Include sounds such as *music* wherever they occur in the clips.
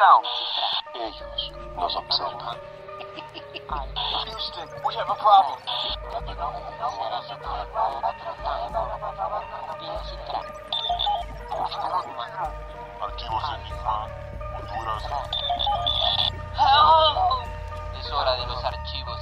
Going down. Ellos nos observan. Houston, we have a problem. Archivos Enigma, Honduras. Es hora de los archivos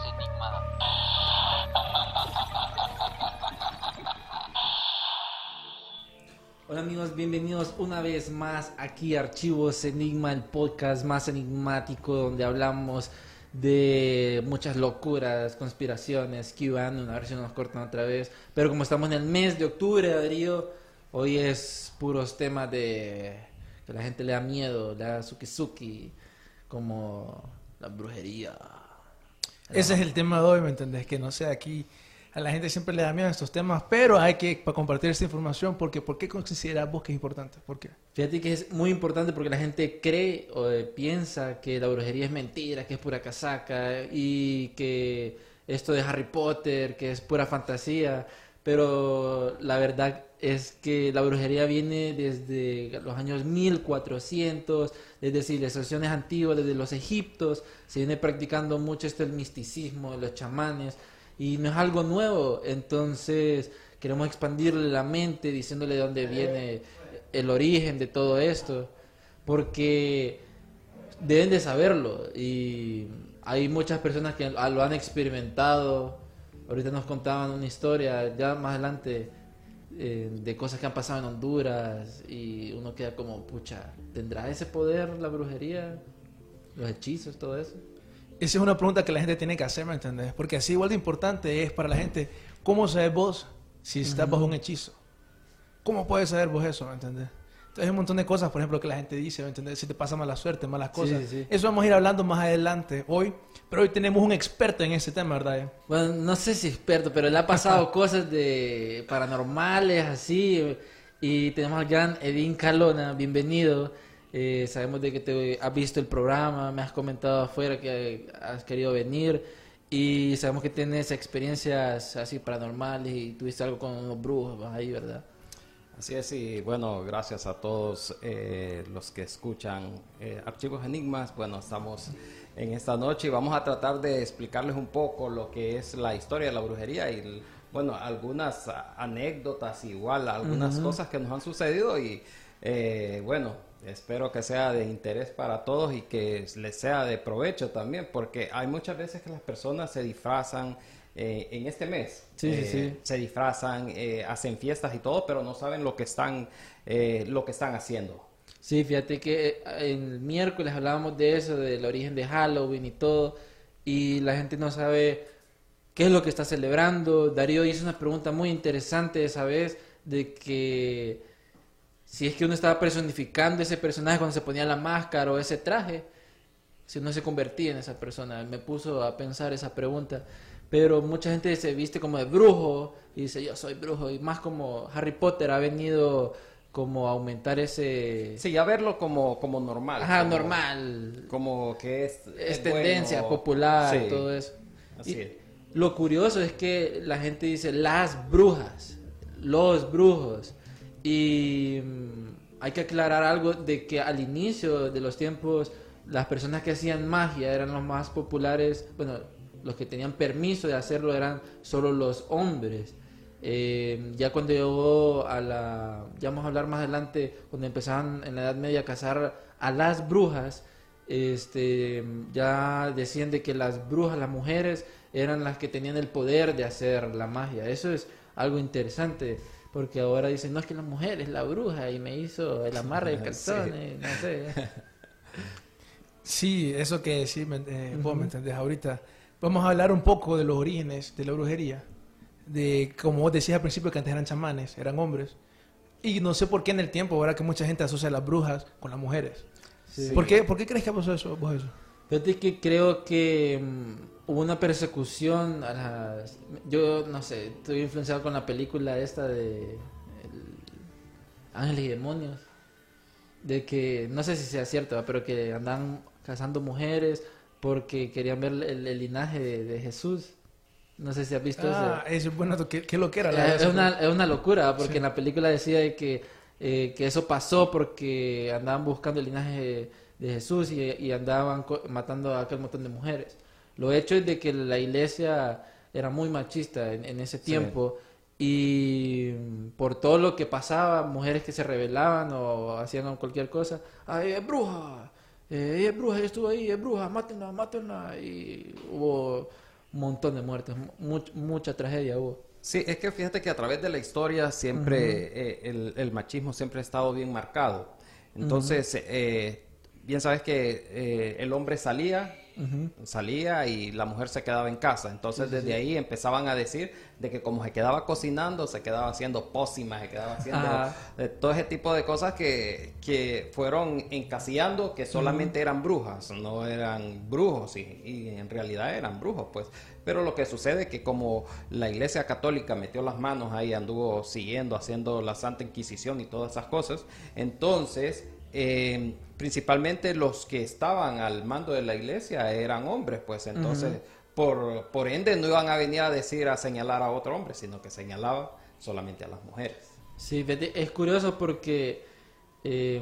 Hola amigos, bienvenidos una vez más aquí a Archivos Enigma, el podcast más enigmático donde hablamos de muchas locuras, conspiraciones, QAnon, a ver si nos cortan otra vez. Pero como estamos en el mes de octubre, Darío, hoy es puros temas de que la gente le da miedo, le da suki como la brujería. Ese es el tema de hoy, ¿me entendés? Que no sé, aquí a la gente siempre le da miedo estos temas, pero hay que pa- compartir esta información porque ¿por qué consideras que es importante? ¿Por qué? Fíjate que es muy importante porque la gente cree o eh, piensa que la brujería es mentira, que es pura casaca y que esto de Harry Potter, que es pura fantasía, pero la verdad es que la brujería viene desde los años 1400, desde civilizaciones antiguas, desde los egiptos, se viene practicando mucho esto el misticismo, los chamanes, y no es algo nuevo, entonces queremos expandirle la mente diciéndole de dónde viene el origen de todo esto, porque deben de saberlo y hay muchas personas que lo han experimentado. Ahorita nos contaban una historia, ya más adelante, eh, de cosas que han pasado en Honduras y uno queda como, pucha, ¿tendrá ese poder la brujería? Los hechizos, todo eso. Esa es una pregunta que la gente tiene que hacer, ¿me entendés? Porque así igual de importante es para la gente, ¿cómo sabes vos si estás bajo un hechizo? ¿Cómo puedes saber vos eso, ¿me entendés? Entonces hay un montón de cosas, por ejemplo, que la gente dice, ¿me entendés? Si te pasa mala suerte, malas cosas. sí, sí. Eso vamos a ir hablando más adelante hoy, pero hoy tenemos un experto en ese tema, ¿verdad? Bueno, no sé si experto, pero le ha pasado *laughs* cosas de paranormales así. Y tenemos al gran Edín Calona, bienvenido. Eh, sabemos de que te has visto el programa, me has comentado afuera que has querido venir. Y sabemos que tienes experiencias así paranormales y tuviste algo con unos brujos ahí, ¿verdad? Así es, y bueno, gracias a todos eh, los que escuchan eh, Archivos Enigmas. Bueno, estamos en esta noche y vamos a tratar de explicarles un poco lo que es la historia de la brujería y, bueno, algunas anécdotas, igual, algunas cosas que nos han sucedido y, eh, bueno, espero que sea de interés para todos y que les sea de provecho también, porque hay muchas veces que las personas se disfrazan eh, en este mes. Sí, sí, Eh, sí. se disfrazan, eh, hacen fiestas y todo, pero no saben lo que están, eh, lo que están haciendo. Sí, fíjate que el miércoles hablábamos de eso, del origen de Halloween y todo, y la gente no sabe qué es lo que está celebrando. Darío hizo una pregunta muy interesante esa vez de que si es que uno estaba personificando ese personaje cuando se ponía la máscara o ese traje, si uno se convertía en esa persona. Me puso a pensar esa pregunta. Pero mucha gente se viste como de brujo y dice yo soy brujo y más como Harry Potter ha venido como a aumentar ese Sí, ya verlo como, como normal. Ajá, como- normal. Como que es... Es, es tendencia bueno. popular, Sí, todo eso. Así Y es. Lo curioso es que la gente dice las brujas, los brujos. Y mm, hay que aclarar algo de que al inicio de los tiempos las personas que hacían magia eran los más populares, bueno, los que tenían permiso de hacerlo eran solo los hombres. Eh, ya cuando llegó a la, ya vamos a hablar más adelante, cuando empezaban en la Edad Media a cazar a las brujas, este, ya decían de que las brujas, las mujeres, eran las que tenían el poder de hacer la magia. Eso es algo interesante, porque ahora dicen, no es que la mujer es la bruja y me hizo el amarre de calzones, no sé. *laughs* Sí, eso que sí, me- eh, vos me entendés ahorita. Vamos a hablar un poco de los orígenes de la brujería. De, como vos decías al principio, que antes eran chamanes, eran hombres. Y no sé por qué en el tiempo, ahora que mucha gente asocia a las brujas con las mujeres. Sí. ¿Por, qué, ¿Por qué crees que pasó eso, vos eso? Fíjate que creo que mm, hubo una persecución a las... Yo, no sé, estoy influenciado con la película esta de... el- Ángeles y Demonios. De que, no sé si sea cierto, ¿va? pero que andan cazando mujeres porque querían ver el, el linaje de, de Jesús. No sé si has visto Ah, ese- eso, bueno, ¿qué, qué lo que era? Eh, Es una, es una locura, porque Sí. en la película decía de que, eh, que eso pasó porque andaban buscando el linaje de, de Jesús y, y andaban matando a aquel montón de mujeres. Lo hecho es de que la iglesia era muy machista en, en ese tiempo y mm, por todo lo que pasaba, mujeres que se rebelaban o hacían cualquier cosa, ¡ay, es bruja! Eh, es bruja, estuvo ahí, es bruja, mátenla, mátenla. Y hubo un montón de muertes, mu- mucha tragedia hubo. Sí, es que fíjate que a través de la historia siempre eh, el, el machismo siempre ha estado bien marcado. Entonces, eh, bien sabes que eh, el hombre salía, salía y la mujer se quedaba en casa. Entonces, desde ahí empezaban a decir de que como se quedaba cocinando, se quedaba haciendo pócimas, se quedaba haciendo todo ese tipo de cosas que, que fueron encasillando que solamente eran brujas, no eran brujos y, y en realidad eran brujos, pues. Pero lo que sucede es que como la Iglesia Católica metió las manos ahí, anduvo siguiendo, haciendo la Santa Inquisición y todas esas cosas, entonces eh, principalmente los que estaban al mando de la Iglesia eran hombres, pues entonces por, por ende no iban a venir a decir, a señalar a otro hombre, sino que señalaba solamente a las mujeres. Sí, es curioso porque, eh,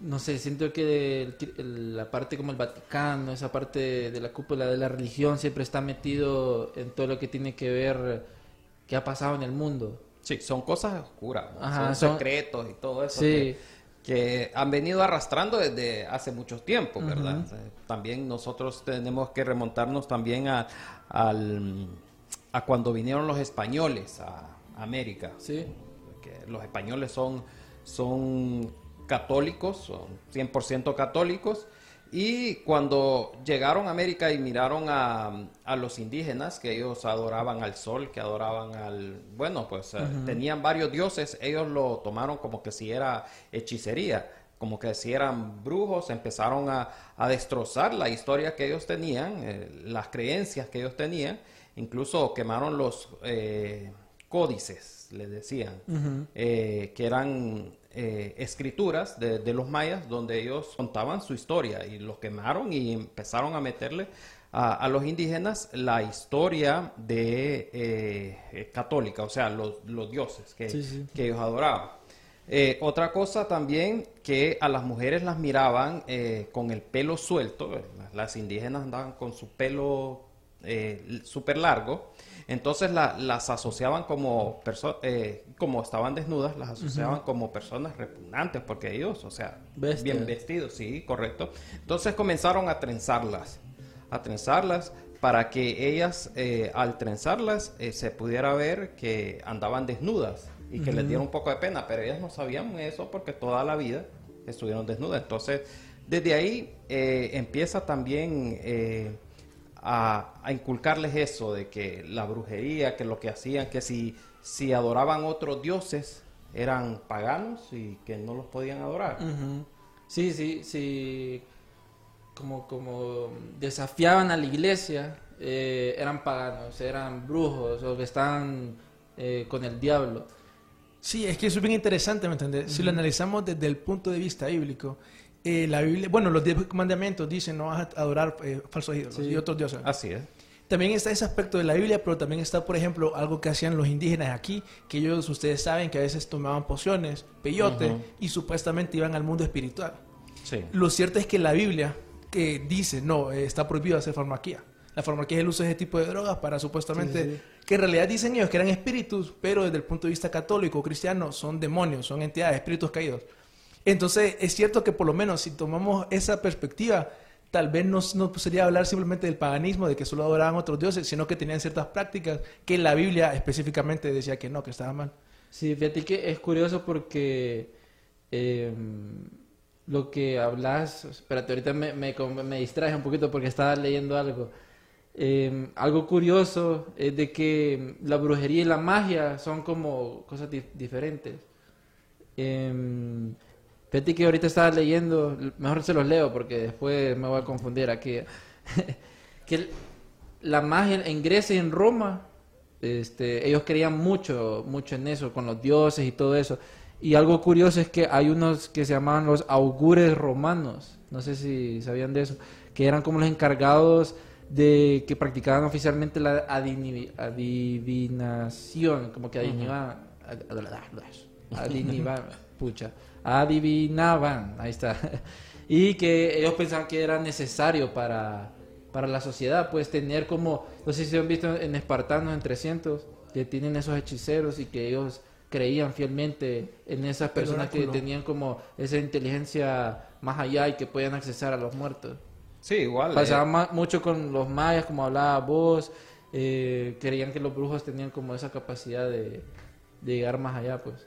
no sé, siento que el- el- la parte como el Vaticano, esa parte de la cúpula de la religión siempre está metido en todo lo que tiene que ver qué ha pasado en el mundo. Sí, son cosas oscuras, ¿no? Ajá, son, son- secretos y todo eso Sí. que, que han venido arrastrando desde hace mucho tiempo, ¿verdad? También nosotros tenemos que remontarnos también a, al- a cuando vinieron los españoles a América. Sí. Porque los españoles son, son católicos, son 100% católicos. Y cuando llegaron a América y miraron a, a los indígenas, que ellos adoraban al sol, que adoraban al... Bueno, pues eh, tenían varios dioses, ellos lo tomaron como que si era hechicería, como que si eran brujos, empezaron a, a destrozar la historia que ellos tenían, eh, las creencias que ellos tenían, incluso quemaron los eh, códices, les decían, eh, que eran eh, escrituras de, de los mayas donde ellos contaban su historia y los quemaron y empezaron a meterle a, a los indígenas la historia de eh, eh, católica, o sea, los, los dioses que, Sí, sí. que ellos adoraban. Eh, otra cosa también que a las mujeres las miraban con el pelo suelto, las- indígenas andaban con su pelo súper largo, entonces la- las asociaban como perso- eh, como estaban desnudas, las asociaban como personas repugnantes, porque ellos, o sea, Bestias. bien vestidos, sí, correcto. Entonces comenzaron a trenzarlas, a trenzarlas para que ellas, eh, al trenzarlas, eh, se pudiera ver que andaban desnudas y que les diera un poco de pena, pero ellas no sabían eso porque toda la vida estuvieron desnudas. Entonces, desde ahí empieza también a, a inculcarles eso de que la brujería, que lo que hacían, que si, si adoraban otros dioses eran paganos y que no los podían adorar. Sí, sí, sí. Como, como desafiaban a la iglesia, eh, eran paganos, eran brujos o que estaban eh, con el diablo. Sí, es que eso es bien interesante, ¿me entiendes? Si lo analizamos desde el punto de vista bíblico, eh, la Biblia, bueno, los diez mandamientos dicen no vas a adorar eh, falsos ídolos Sí. y otros dioses. Así es. También está ese aspecto de la Biblia, pero también está, por ejemplo, algo que hacían los indígenas aquí, que ellos, ustedes saben, que a veces tomaban pociones, peyote, y supuestamente iban al mundo espiritual. Sí. Lo cierto es que la Biblia que dice, no, eh, está prohibido hacer farmaquía. La farmaquía es el uso de ese tipo de drogas para supuestamente, Sí, sí, que en realidad dicen ellos que eran espíritus, pero desde el punto de vista católico cristiano son demonios, son entidades, espíritus caídos. Entonces es cierto que por lo menos si tomamos esa perspectiva, tal vez no, no sería hablar simplemente del paganismo, de que solo adoraban otros dioses, sino que tenían ciertas prácticas que la Biblia específicamente decía que no, que estaba mal. Sí, fíjate que es curioso porque eh, lo que hablas, espérate, ahorita me, me, distraje un poquito porque estaba leyendo algo. Eh, algo curioso es de que la brujería y la magia son como cosas di- diferentes. em, fíjate que ahorita estaba leyendo, mejor se los leo porque después me voy a confundir aquí. *laughs* que la magia en Grecia y en Roma, este, ellos creían mucho, mucho en eso, con los dioses y todo eso. Y algo curioso es que hay unos que se llamaban los augures romanos, no sé si sabían de eso, que eran como los encargados de que practicaban oficialmente la adivinación, como que adivinaban, adivinaban, pucha, adivinaban, ahí está, *laughs* y que ellos pensaban que era necesario para, para la sociedad, pues tener como, no sé si han visto en Espartanos en 300, que tienen esos hechiceros y que ellos creían fielmente en esas personas que tenían como esa inteligencia más allá y que podían accesar a los muertos. Sí, igual. Pasaba eh, mucho con los mayas, como hablaba vos, eh, creían que los brujos tenían como esa capacidad de, de llegar más allá, pues.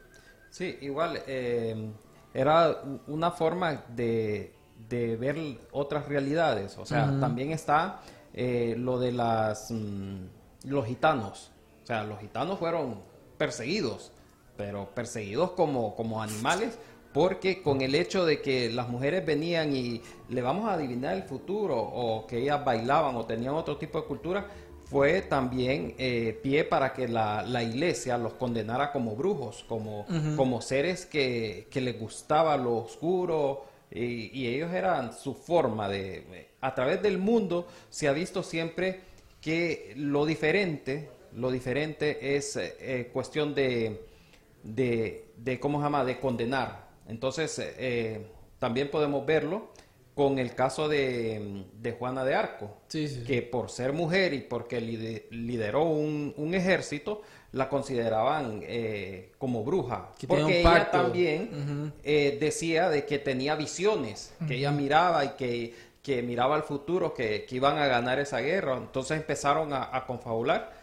Sí, igual. eh, era una forma de, de ver otras realidades. O sea, también está eh, lo de las mm, los gitanos. O sea, los gitanos fueron perseguidos, pero perseguidos como, como animales, porque con el hecho de que las mujeres venían y le vamos a adivinar el futuro, o que ellas bailaban o tenían otro tipo de cultura, fue también eh, pie para que la, la iglesia los condenara como brujos, como, como seres que, que les gustaba lo oscuro, y, y ellos eran su forma de... A través del mundo se ha visto siempre que lo diferente, lo diferente es eh, eh, cuestión de, de, de, ¿cómo se llama?, de condenar. Entonces, eh, también podemos verlo con el caso de, de Juana de Arco, Sí, sí, sí. que por ser mujer y porque lide- lideró un, un ejército, la consideraban eh, como bruja. Que porque ella también eh, decía de que tenía visiones, que ella miraba y que, que miraba al futuro, que, que iban a ganar esa guerra. Entonces empezaron a, a confabular.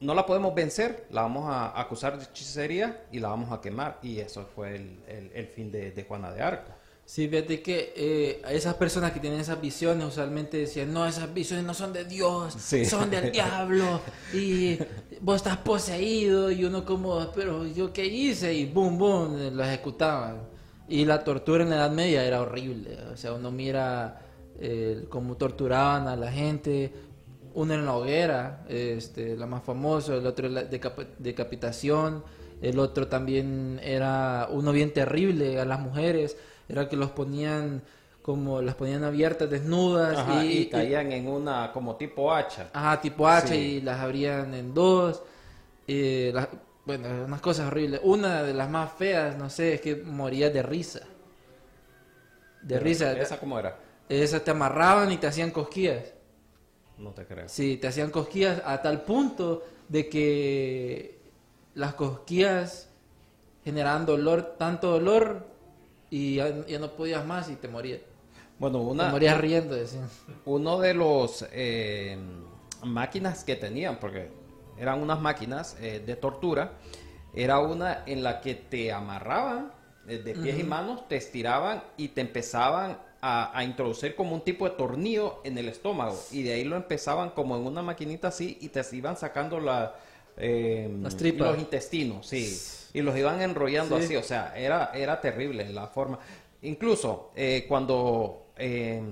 No la podemos vencer, la vamos a acusar de hechicería y la vamos a quemar. Y eso fue el, el- el fin de, de Juana de Arco. Sí, fíjate que eh, esas personas que tienen esas visiones usualmente decían, no, esas visiones no son de Dios, Sí. son del *laughs* diablo, y vos estás poseído, y uno como, pero yo qué hice, y boom, boom, lo ejecutaban. Y la tortura en la Edad Media era horrible, o sea, uno mira eh, cómo torturaban a la gente, uno en la hoguera, este, la más famosa, el otro la decap- decapitación, el otro también era uno bien terrible a las mujeres, era que los ponían como las ponían abiertas, desnudas Ajá, y, y caían en una como tipo hacha. ajá, tipo H Sí. y las abrían en dos. eh, las- bueno, unas cosas horribles. Una de las más feas, no sé, es que moría de risa. De Pero risa. ¿Esa cómo era? Esa te amarraban y te hacían cosquillas. No te creo. Sí, te hacían cosquillas a tal punto de que las cosquillas generaban dolor, tanto dolor, y ya, ya no podías más y te morías. Bueno, Te una, morías riendo, decían. uno de los eh, máquinas que tenían, porque eran unas máquinas eh, de tortura, era una en la que te amarraban eh, de pies y manos, te estiraban y te empezaban a, a introducir como un tipo de tornillo en el estómago y de ahí lo empezaban como en una maquinita así y te iban sacando la, eh, Las tripas. los intestinos, sí, y los iban enrollando Sí. así, o sea, era, era terrible la forma. Incluso eh, cuando eh,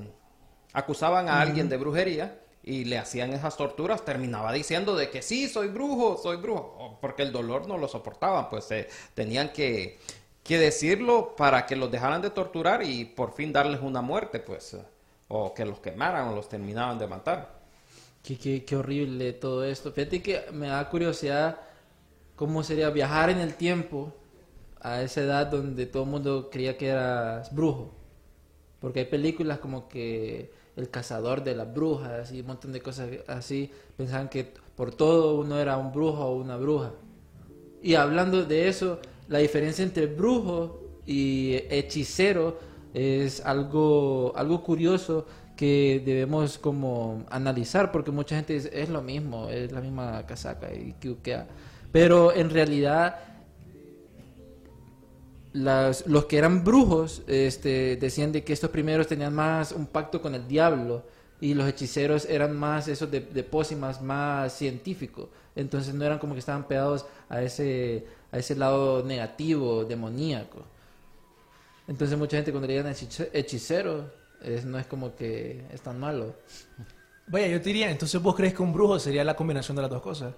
acusaban a alguien de brujería y le hacían esas torturas, terminaba diciendo de que sí, soy brujo, soy brujo, porque el dolor no lo soportaban, pues eh, tenían que, que decirlo para que los dejaran de torturar y por fin darles una muerte, pues, o que los quemaran o los terminaban de matar. Qué, qué, qué horrible todo esto. Fíjate que me da curiosidad cómo sería viajar en el tiempo a esa edad donde todo el mundo creía que eras brujo. Porque hay películas como que El cazador de las brujas y un montón de cosas así. Pensaban que por todo uno era un brujo o una bruja. Y hablando de eso, la diferencia entre brujo y hechicero es algo, algo curioso que debemos como analizar porque mucha gente dice es lo mismo, es la misma casaca y que Pero en realidad los que eran brujos este, decían de que estos primeros tenían más un pacto con el diablo y los hechiceros eran más esos de, pócimas más científicos entonces no eran como que estaban pegados a ese a ese lado negativo, demoníaco. Entonces mucha gente cuando le digan hechice- hechicero, no es como que es tan malo. Vaya, yo te diría, entonces vos crees que un brujo sería la combinación de las dos cosas.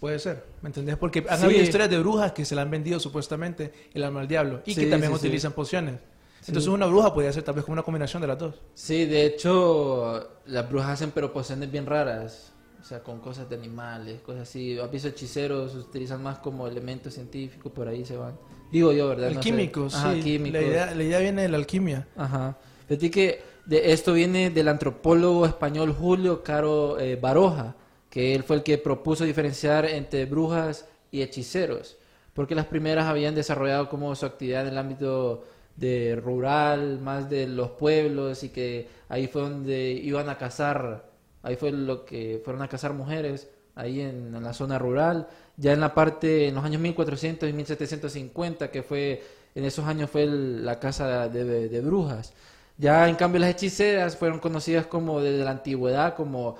Puede ser, ¿me entendés? Porque han Sí. habido historias de brujas que se le han vendido supuestamente el alma al diablo y que también sí, utilizan pociones. Entonces una bruja podría ser tal vez como una combinación de las dos. Sí, de hecho, las brujas hacen pero pociones bien raras. O sea, con cosas de animales, cosas así. ¿Has visto hechiceros? Utilizan más como elementos científicos, por ahí se van. Digo yo, ¿verdad? No sé. Alquímicos, Ajá, sí. químicos. La idea, la idea viene de la alquimia. Ajá. Fíjate que de esto viene del antropólogo español Julio Caro eh, Baroja, que él fue el que propuso diferenciar entre brujas y hechiceros, porque las primeras habían desarrollado como su actividad en el ámbito de rural, más de los pueblos, y que ahí fue donde iban a cazar, ahí fue lo que fueron a cazar mujeres, ahí en, la zona rural, ya en la parte, en los años 1400 y 1750, que fue, en esos años fue la de- de brujas. Ya en cambio las hechiceras fueron conocidas como desde la antigüedad como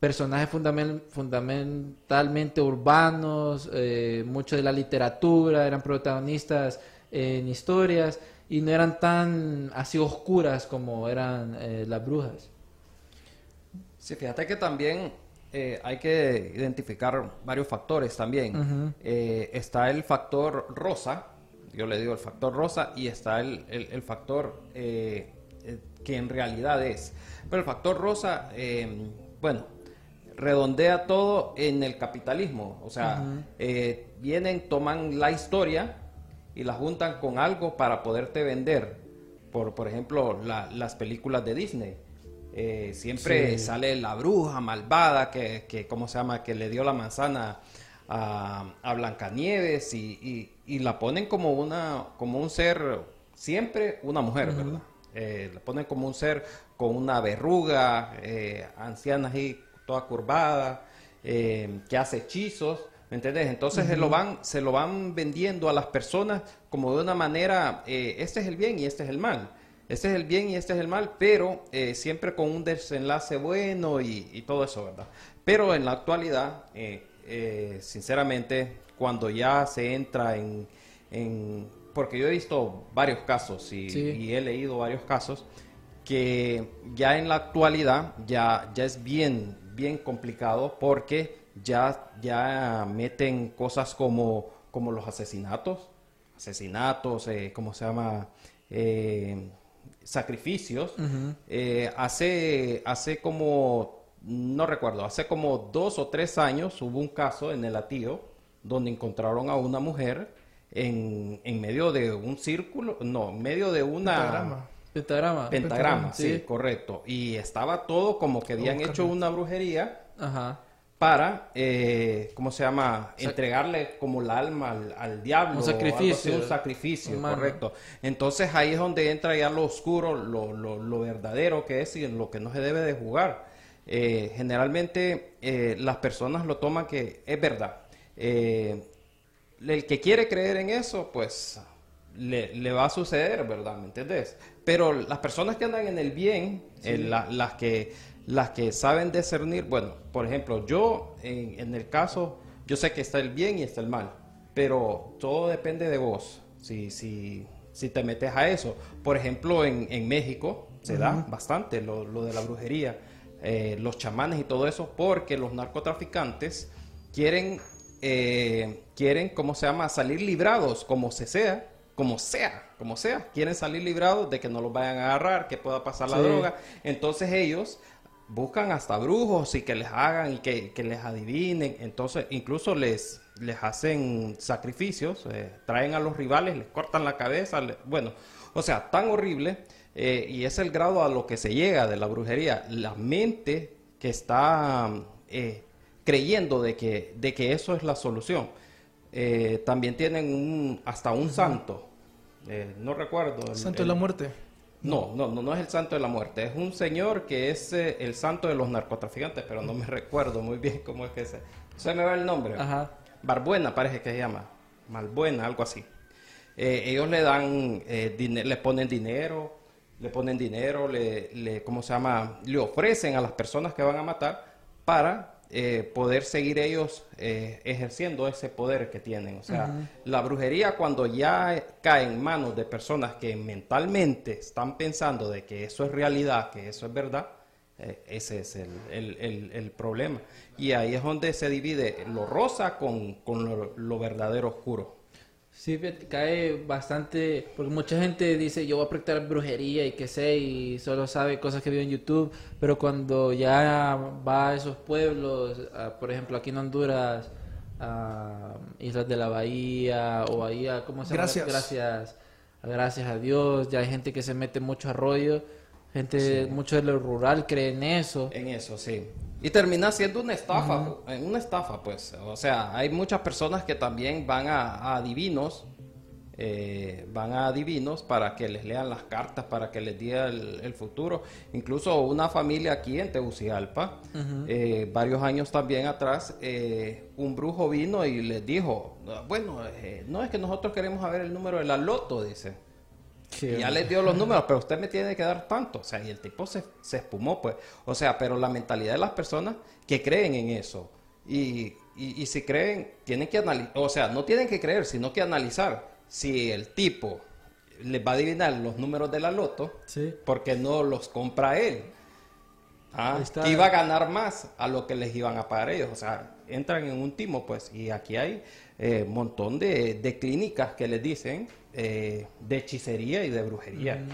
personajes fundamen- fundamentalmente urbanos, eh, mucho de la literatura, eran protagonistas en historias y no eran tan así oscuras como eran eh, las brujas. Sí, fíjate que también eh, hay que identificar varios factores también. Eh, está el factor rosa, yo le digo el factor rosa, y está el, el- el factor que en realidad es. Pero el factor rosa, bueno, redondea todo en el capitalismo. O sea, eh, vienen, toman la historia y la juntan con algo para poderte vender. Por, por ejemplo, la- las películas de Disney. Eh, siempre Sí. sale la bruja malvada que, que, ¿cómo se llama? Que le dio la manzana a, a Blancanieves y, y- y la ponen como una, como un ser, siempre una mujer, ¿verdad? Eh, la ponen como un ser con una verruga, eh, anciana así, toda curvada, eh, que hace hechizos, ¿me entiendes? Entonces se, lo van, se lo van vendiendo a las personas como de una manera, eh, este es el bien y este es el mal. Este es el bien y este es el mal, pero eh, siempre con un desenlace bueno y, y todo eso, ¿verdad? Pero en la actualidad, sinceramente, cuando ya se entra en, en- Porque yo he visto varios casos y, Sí. y he leído varios casos que ya en la actualidad ya, ya es bien, bien complicado porque ya, ya meten cosas como, como los asesinatos, asesinatos, eh, ¿cómo se llama? Eh, sacrificios. Eh, hace, hace como, no recuerdo, hace como dos o tres años hubo un caso en el Atío donde encontraron a una mujer en, en medio de un círculo, no, en medio de una... Pentagrama. Pentagrama. Pentagrama, sí. sí. correcto. Y estaba todo como que habían hecho una brujería Ajá. para, eh, ¿cómo se llama? Entregarle como el alma al, al diablo. Un así, sacrificio. un sacrificio, Humano. correcto. Entonces ahí es donde entra ya lo oscuro, lo, lo- lo verdadero que es y en lo que no se debe de jugar. Eh, generalmente eh, las personas lo toman que es verdad. Eh, el que quiere creer en eso, pues le, le va a suceder, ¿verdad? ¿Me entendés? Pero las personas que andan en el bien, eh, la- las, que, las que saben discernir, bueno, por ejemplo, yo en, en el caso, yo sé que está el bien y está el mal, pero todo depende de vos, si, si, si te metes a eso. Por ejemplo, en, en México se da bastante lo, lo de la brujería, eh, los chamanes y todo eso, porque los narcotraficantes quieren eh, quieren, ¿cómo se llama? Salir librados, como se sea, como sea, como sea. Quieren salir librados de que no los vayan a agarrar, que pueda pasar la Sí. droga. Entonces ellos buscan hasta brujos y que les hagan y que, que les adivinen. Entonces incluso les, les hacen sacrificios, eh, traen a los rivales, les cortan la cabeza. bueno, o sea, tan horrible. eh, y es el grado a lo que se llega de la brujería. La mente que está... eh, creyendo de que, de que eso es la solución. Eh, también tienen un, hasta un santo, eh, no recuerdo. el- Santo de la muerte. No, no, no, no es el santo de la muerte, es un señor que es eh, el santo de los narcotraficantes, pero no me recuerdo muy bien cómo es que se... Se me va el nombre. Ajá. Barbuena parece que se llama, Malbuena, algo así. Eh, ellos le dan, le ponen dinero, le ponen dinero, le, le, ¿cómo se llama? Le ofrecen a las personas que van a matar para eh, poder seguir ellos eh, ejerciendo ese poder que tienen. O sea, la brujería cuando ya cae en manos de personas que mentalmente están pensando de que eso es realidad, que eso es verdad, eh, ese es el, el- el- el problema. Y ahí es donde se divide lo rosa con, con lo, lo verdadero oscuro. Sí, cae bastante, porque mucha gente dice yo voy a practicar brujería y qué sé, y solo sabe cosas que vio en YouTube, pero cuando ya va a esos pueblos, a, por ejemplo aquí en Honduras, a Islas de la Bahía, o ahí a, ¿cómo se llama? Gracias. Gracias, gracias a Dios, ya hay gente que se mete mucho a rollo, gente, mucho de lo rural cree en eso. En eso, sí. Y termina siendo una estafa, en una estafa, pues. O sea, hay muchas personas que también van a, a adivinos, eh, van a adivinos para que les lean las cartas, para que les diga el, el futuro. Incluso una familia aquí en Tegucigalpa, eh, varios años también atrás, eh, un brujo vino y les dijo, bueno, no es que nosotros queremos saber el número de la loto, dice. Y ya les dio los números, pero usted me tiene que dar tanto. O sea, y el tipo se, se espumó, pues. O sea, pero la mentalidad de las personas que creen en eso. Y, y, y si creen, tienen que analizar. O sea, no tienen que creer, sino que analizar si el tipo les va a adivinar los números de la loto, Sí. porque no los compra él. Ah, que iba a ganar más a lo que les iban a pagar ellos. O sea, entran en un timo, pues. Y aquí hay un montón de, de clínicas que les dicen eh, de hechicería y de brujería.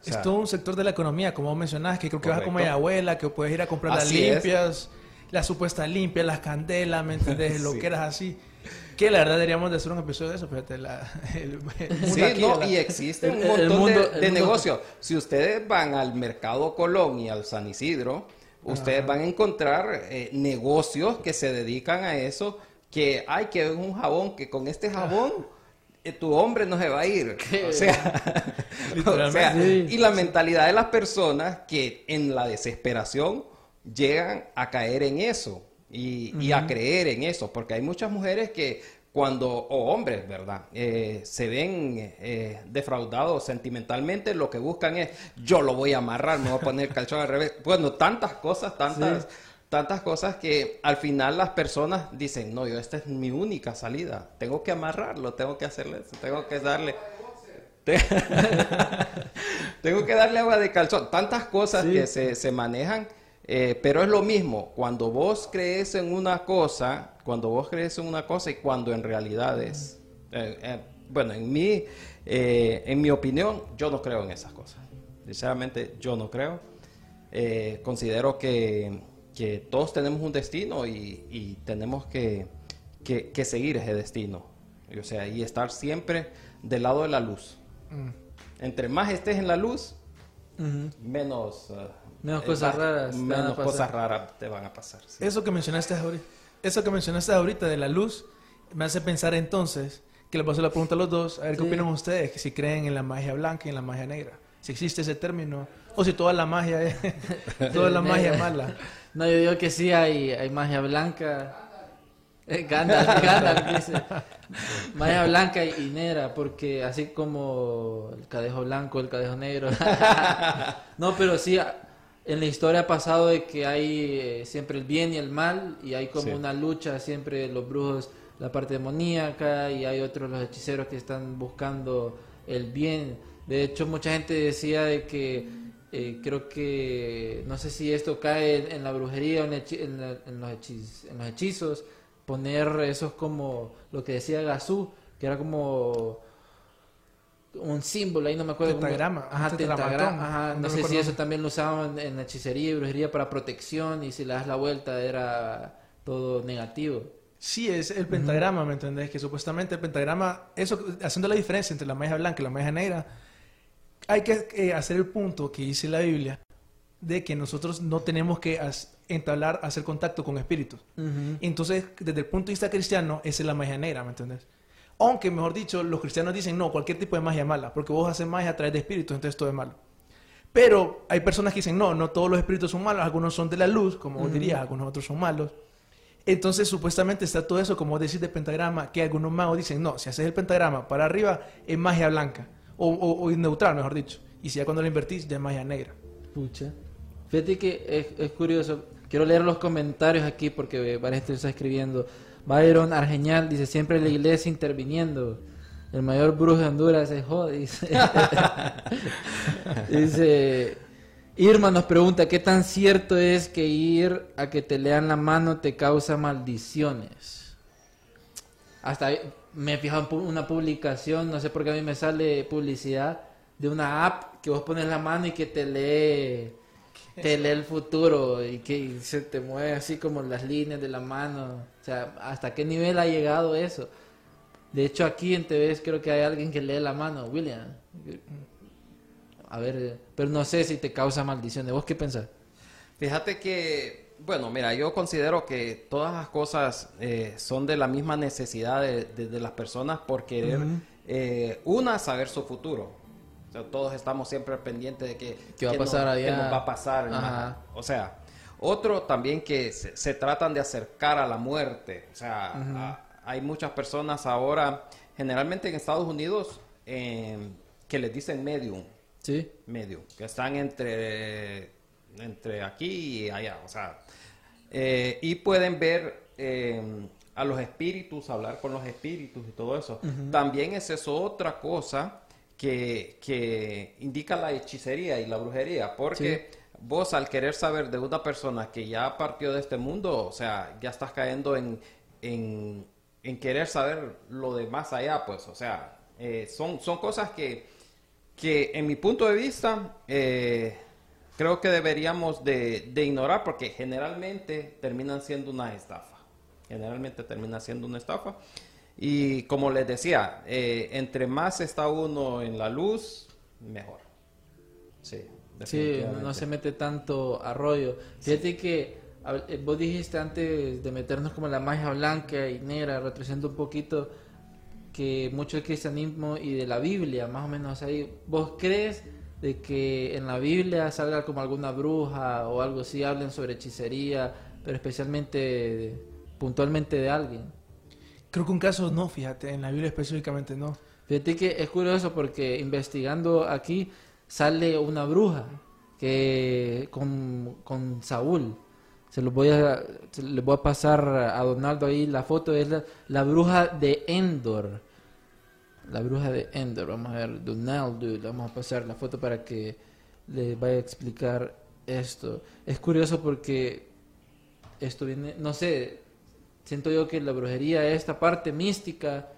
O sea, es todo un sector de la economía, como mencionás, que creo que vas a comer abuela, que puedes ir a comprar las es. limpias, las supuestas limpias, las candelas, ¿me entendés? *laughs* Lo que eras así. Que la verdad deberíamos de hacer un episodio de eso, fíjate, la, el, *laughs* el mundo Sí, aquí, no, la- y existe un *laughs* el montón de- mundo- negocios. Si ustedes van al Mercado Colón y al San Isidro, ustedes van a encontrar eh, negocios que se dedican a eso, que hay que ver un jabón, que con este jabón eh, tu hombre no se va a ir. O sea, *laughs* *laughs* o Literalmente. sea, Sí. y la mentalidad de las personas que en la desesperación llegan a caer en eso y, y a creer en eso, porque hay muchas mujeres que cuando, o hombres, ¿verdad? Eh, se ven eh, defraudados sentimentalmente, lo que buscan es, yo lo voy a amarrar, me voy a poner el calzón al revés. Bueno, tantas cosas, tantas, tantas cosas que al final las personas dicen, no, yo esta es mi única salida, tengo que amarrarlo, tengo que hacerle eso, tengo que darle... Te- *laughs* Tengo que darle agua de calzón. Tantas cosas que se, se manejan, eh, pero es lo mismo. Cuando vos crees en una cosa, cuando vos crees en una cosa y cuando en realidad es. eh, eh, bueno, en mi, en mi opinión, yo no creo en esas cosas. Sinceramente, yo no creo. Considero que, que todos tenemos un destino y, y tenemos que, que- que seguir ese destino. Y, O sea, y estar siempre del lado de la luz. Entre más estés en la luz, menos, eh, Menos cosas raras te van a menos pasar. cosas raras te van a pasar. sí. Eso que mencionaste ahorita, eso que mencionaste ahorita de la luz, me hace pensar entonces que les voy a hacer la pregunta a los dos, a ver qué Sí. opinan ustedes, si creen en la magia blanca y en la magia negra, si existe ese término, o si toda la magia es, *laughs* toda la *laughs* magia es mala. No, yo digo que sí hay, hay magia blanca. Eh, Gandalf, Gandalf dice. Magia blanca y, y negra, porque así como el cadejo blanco, el cadejo negro. *laughs* no, pero sí, en la historia ha pasado de que hay eh, siempre el bien y el mal, y hay como Sí. una lucha, siempre los brujos, la parte demoníaca, y hay otros, los hechiceros que están buscando el bien. De hecho, mucha gente decía de que eh, creo que no sé si esto cae en, en la brujería o en, la- en los hechizos, en los hechizos poner esos como lo que decía Gazú que era como un símbolo ahí no me acuerdo cómo- Pentagrama, ajá, tetramatón, ajá, no no sé si eso cómo. también lo usaban en hechicería y brujería para protección y si le das la vuelta era todo negativo Sí, es el pentagrama, ¿me entendés? Que supuestamente el pentagrama, eso, haciendo la diferencia entre la magia blanca y la magia negra, hay que eh, hacer el punto que dice la Biblia de que nosotros no tenemos que entablar, hacer contacto con espíritus. Entonces, desde el punto de vista cristiano, esa es la magia negra, ¿me entendés? Aunque, mejor dicho, los cristianos dicen, no, cualquier tipo de magia es mala, porque vos haces magia a través de espíritus, entonces todo es malo. Pero hay personas que dicen, no, no todos los espíritus son malos, algunos son de la luz, como vos dirías, algunos otros son malos. Entonces, supuestamente está todo eso, como decís, de pentagrama, que algunos magos dicen, no, si haces el pentagrama para arriba, es magia blanca, o, o, neutral, mejor dicho. Y si ya cuando lo invertís, ya es magia negra. Pucha. Fíjate que es, curioso. Quiero leer los comentarios aquí porque varias está escribiendo. Byron Argeñal dice, siempre la iglesia interviniendo. El mayor brujo de Honduras es jode. Dice, *laughs* dice, Irma nos pregunta, ¿qué tan cierto es que ir a que te lean la mano te causa maldiciones? Hasta me he fijado en una publicación, no sé por qué a mí me sale publicidad de una app que vos pones la mano y que te lee, te lee el futuro y que se te mueve así como las líneas de la mano. O sea, ¿hasta qué nivel ha llegado eso? De hecho, aquí en TV creo que hay alguien que lee la mano, William. A ver, pero no sé si te causa maldiciones. ¿Vos qué pensás? Fíjate que, bueno, mira, yo considero que todas las cosas eh, son de la misma necesidad de, de- de las personas por querer, eh, una, saber su futuro. O sea, todos estamos siempre pendientes de que, ¿Qué va a nos- pasar qué allá? nos va a pasar. Ajá. más- O sea, otro también que se, se tratan de acercar a la muerte. O sea, a- hay muchas personas ahora, generalmente en Estados Unidos, eh, que les dicen medium Sí. medio, que están entre, entre aquí y allá, o sea, eh, y pueden ver eh, a los espíritus, hablar con los espíritus y todo eso. También es eso otra cosa que, que indica la hechicería y la brujería, porque vos al querer saber de una persona que ya partió de este mundo, o sea, ya estás cayendo en, en, en querer saber lo de más allá, pues, o sea, eh, son, son cosas que que en mi punto de vista eh, creo que deberíamos de, de ignorar porque generalmente terminan siendo una estafa. Generalmente termina siendo una estafa. Y como les decía, eh, entre más está uno en la luz, mejor. Sí, Sí, no se mete tanto a rollo. Fíjate que a- eh, vos dijiste antes de meternos como en la magia blanca y negra, retrocediendo un poquito, que mucho del cristianismo y de la Biblia, más o menos ahí, ¿vos crees de que en la Biblia salga como alguna bruja o algo así, hablen sobre hechicería, pero especialmente, puntualmente de alguien? Creo que un caso no, fíjate, en la Biblia específicamente no. Fíjate que es curioso porque investigando aquí sale una bruja que con, con Saúl. Se los voy a les voy a pasar a Donaldo ahí la foto es la, la bruja de Endor. La bruja de Endor, vamos a ver Donaldo, le vamos a pasar la foto para que le vaya a explicar esto. Es curioso porque esto viene, no sé, siento yo que la brujería, esta parte mística,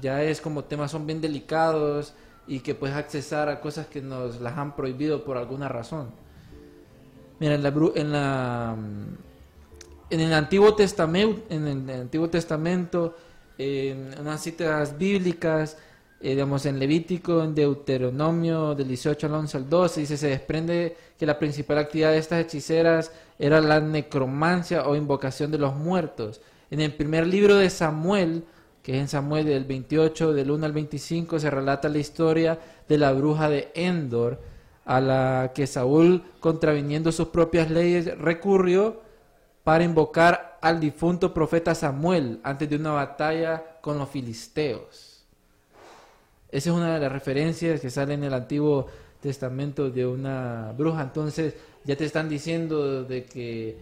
ya es como temas son bien delicados y que puedes accesar a cosas que nos las han prohibido por alguna razón. Mira, en la, en la mm, el Antiguo en el Antiguo Testamento, en unas citas bíblicas, eh, digamos en Levítico, en Deuteronomio del 18 al 11 al 12, dice, se desprende que la principal actividad de estas hechiceras era la necromancia o invocación de los muertos. En el primer libro de Samuel, que es en Samuel del 28, del 1 al 25, se relata la historia de la bruja de Endor, a la que Saúl, contraviniendo sus propias leyes, recurrió para invocar al difunto profeta Samuel antes de una batalla con los filisteos. Esa es una de las referencias que sale en el Antiguo Testamento de una bruja. Entonces ya te están diciendo de que,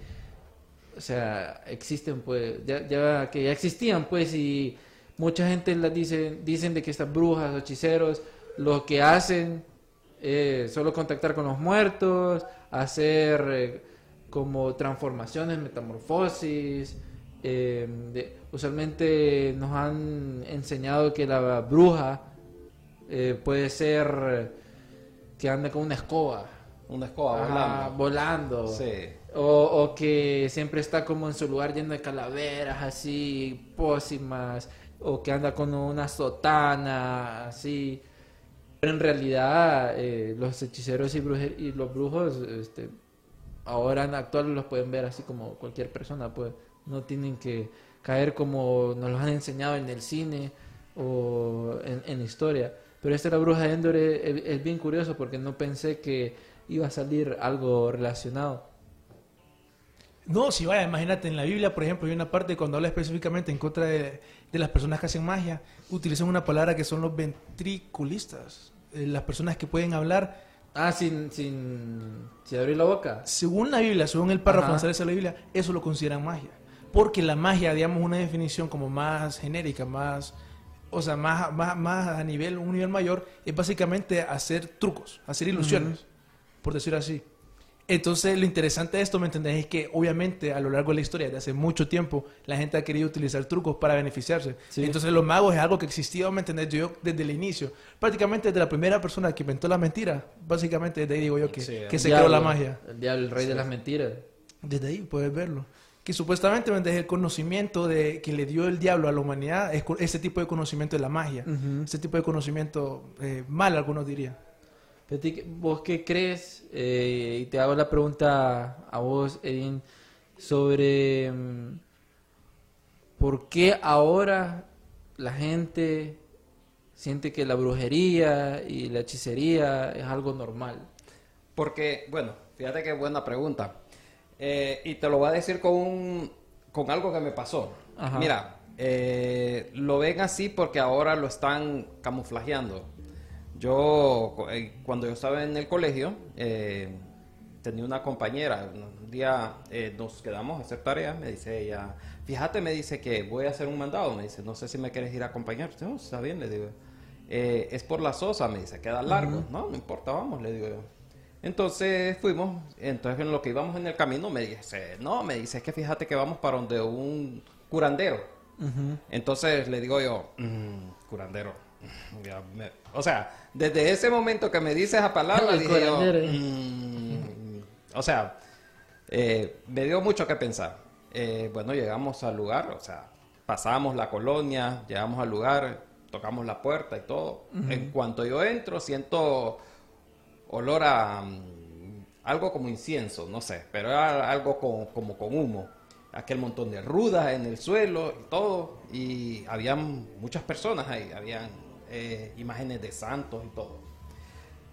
o sea, existen pues, ya, ya- que ya existían pues y mucha gente dice, dicen de que estas brujas hechiceros lo que hacen es solo contactar con los muertos, hacer eh, como transformaciones, metamorfosis. eh, de- usualmente nos han enseñado que la bruja eh, puede ser que ande con una escoba. Una escoba Ajá, volando. volando. Sí. O, o que siempre está como en su lugar lleno de calaveras, así, pócimas, o que anda con una sotana, así. Pero en realidad, eh, los hechiceros y, y los brujos, este, ahora en actual los pueden ver así como cualquier persona, pues no tienen que caer como nos los han enseñado en el cine o en, historia. Pero esta la bruja de Endor es, bien curioso porque no pensé que iba a salir algo relacionado. No, si vaya, imagínate, en la Biblia, por ejemplo, hay una parte cuando habla específicamente en contra de, de las personas que hacen magia, utilizan una palabra que son los ventriculistas, eh, las personas que pueden hablar Ah, sin, sin, sin abrir la boca. Según la Biblia, según el párrafo nazarense de la Biblia, eso lo consideran magia. Porque la magia, digamos, una definición como más genérica, más, o sea, más, más, más a nivel, un nivel mayor, es básicamente hacer trucos, hacer ilusiones, por decirlo así. Entonces, lo interesante de esto, ¿me entendés? Es que obviamente a lo largo de la historia, de hace mucho tiempo, la gente ha querido utilizar trucos para beneficiarse. Sí. Entonces, los magos es algo que existía, ¿me entendés? Yo desde el inicio, prácticamente desde la primera persona que inventó la mentira, básicamente desde ahí digo yo que, Sí, que El se creó la magia. El diablo, el rey de las mentiras. Desde ahí puedes verlo. Que supuestamente ¿me entendés? el conocimiento de que le dio el diablo a la humanidad es ese tipo de conocimiento de la magia. Ese tipo de conocimiento eh, mal, algunos dirían. ¿Vos qué crees? Eh, y te hago la pregunta a vos, Edin, sobre mm, por qué ahora la gente siente que la brujería y la hechicería es algo normal. Porque, bueno, fíjate qué buena pregunta. Eh, y te lo voy a decir con, un- con algo que me pasó. Ajá. Mira, eh, lo ven así porque ahora lo están camuflajeando. Yo, eh, cuando yo estaba en el colegio, eh, tenía una compañera. Un día eh, nos quedamos a hacer tareas. Me dice ella, fíjate, me dice que voy a hacer un mandado. Me dice, no sé si me quieres ir a acompañar. No, está bien, le digo. "Eh, es por la sosa, me dice, queda largo. No, no importa, vamos, le digo yo. Entonces fuimos, entonces en lo que íbamos en el camino me dice, no, me dice, es que fíjate que vamos para donde un curandero. Entonces le digo yo, "Mm, curandero. Ya me- o sea, desde ese momento que me dice esa palabra, dije yo. "Mm". o sea, eh, me dio mucho que pensar. Eh, bueno, llegamos al lugar, o sea, pasamos la colonia, llegamos al lugar, tocamos la puerta y todo. En cuanto yo entro, siento olor a mm, algo como incienso, no sé, pero era algo con- como con humo. Aquel montón de rudas en el suelo y todo. Y habían muchas personas ahí, habían eh, imágenes de santos y todo.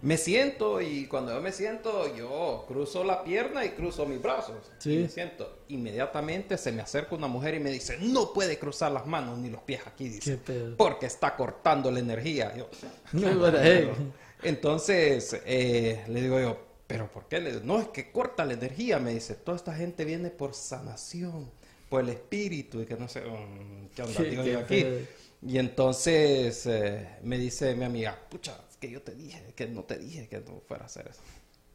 Me siento y cuando yo me siento, yo cruzo la pierna y cruzo mis brazos. Sí. Y me siento. Inmediatamente se me acerca una mujer y me dice, no puede cruzar las manos ni los pies aquí, dice. Porque está cortando la energía. Yo, *laughs* heck? *laughs* entonces, eh, le digo yo, ¿pero por qué? Le digo, no, es que corta la energía, me dice. Toda esta gente viene por sanación, por el espíritu, y que no sé, mm, ¿qué onda? Digo yo aquí. feo. Y entonces eh, me dice mi amiga, pucha, es que yo te dije, que no te dije que no fuera a hacer eso.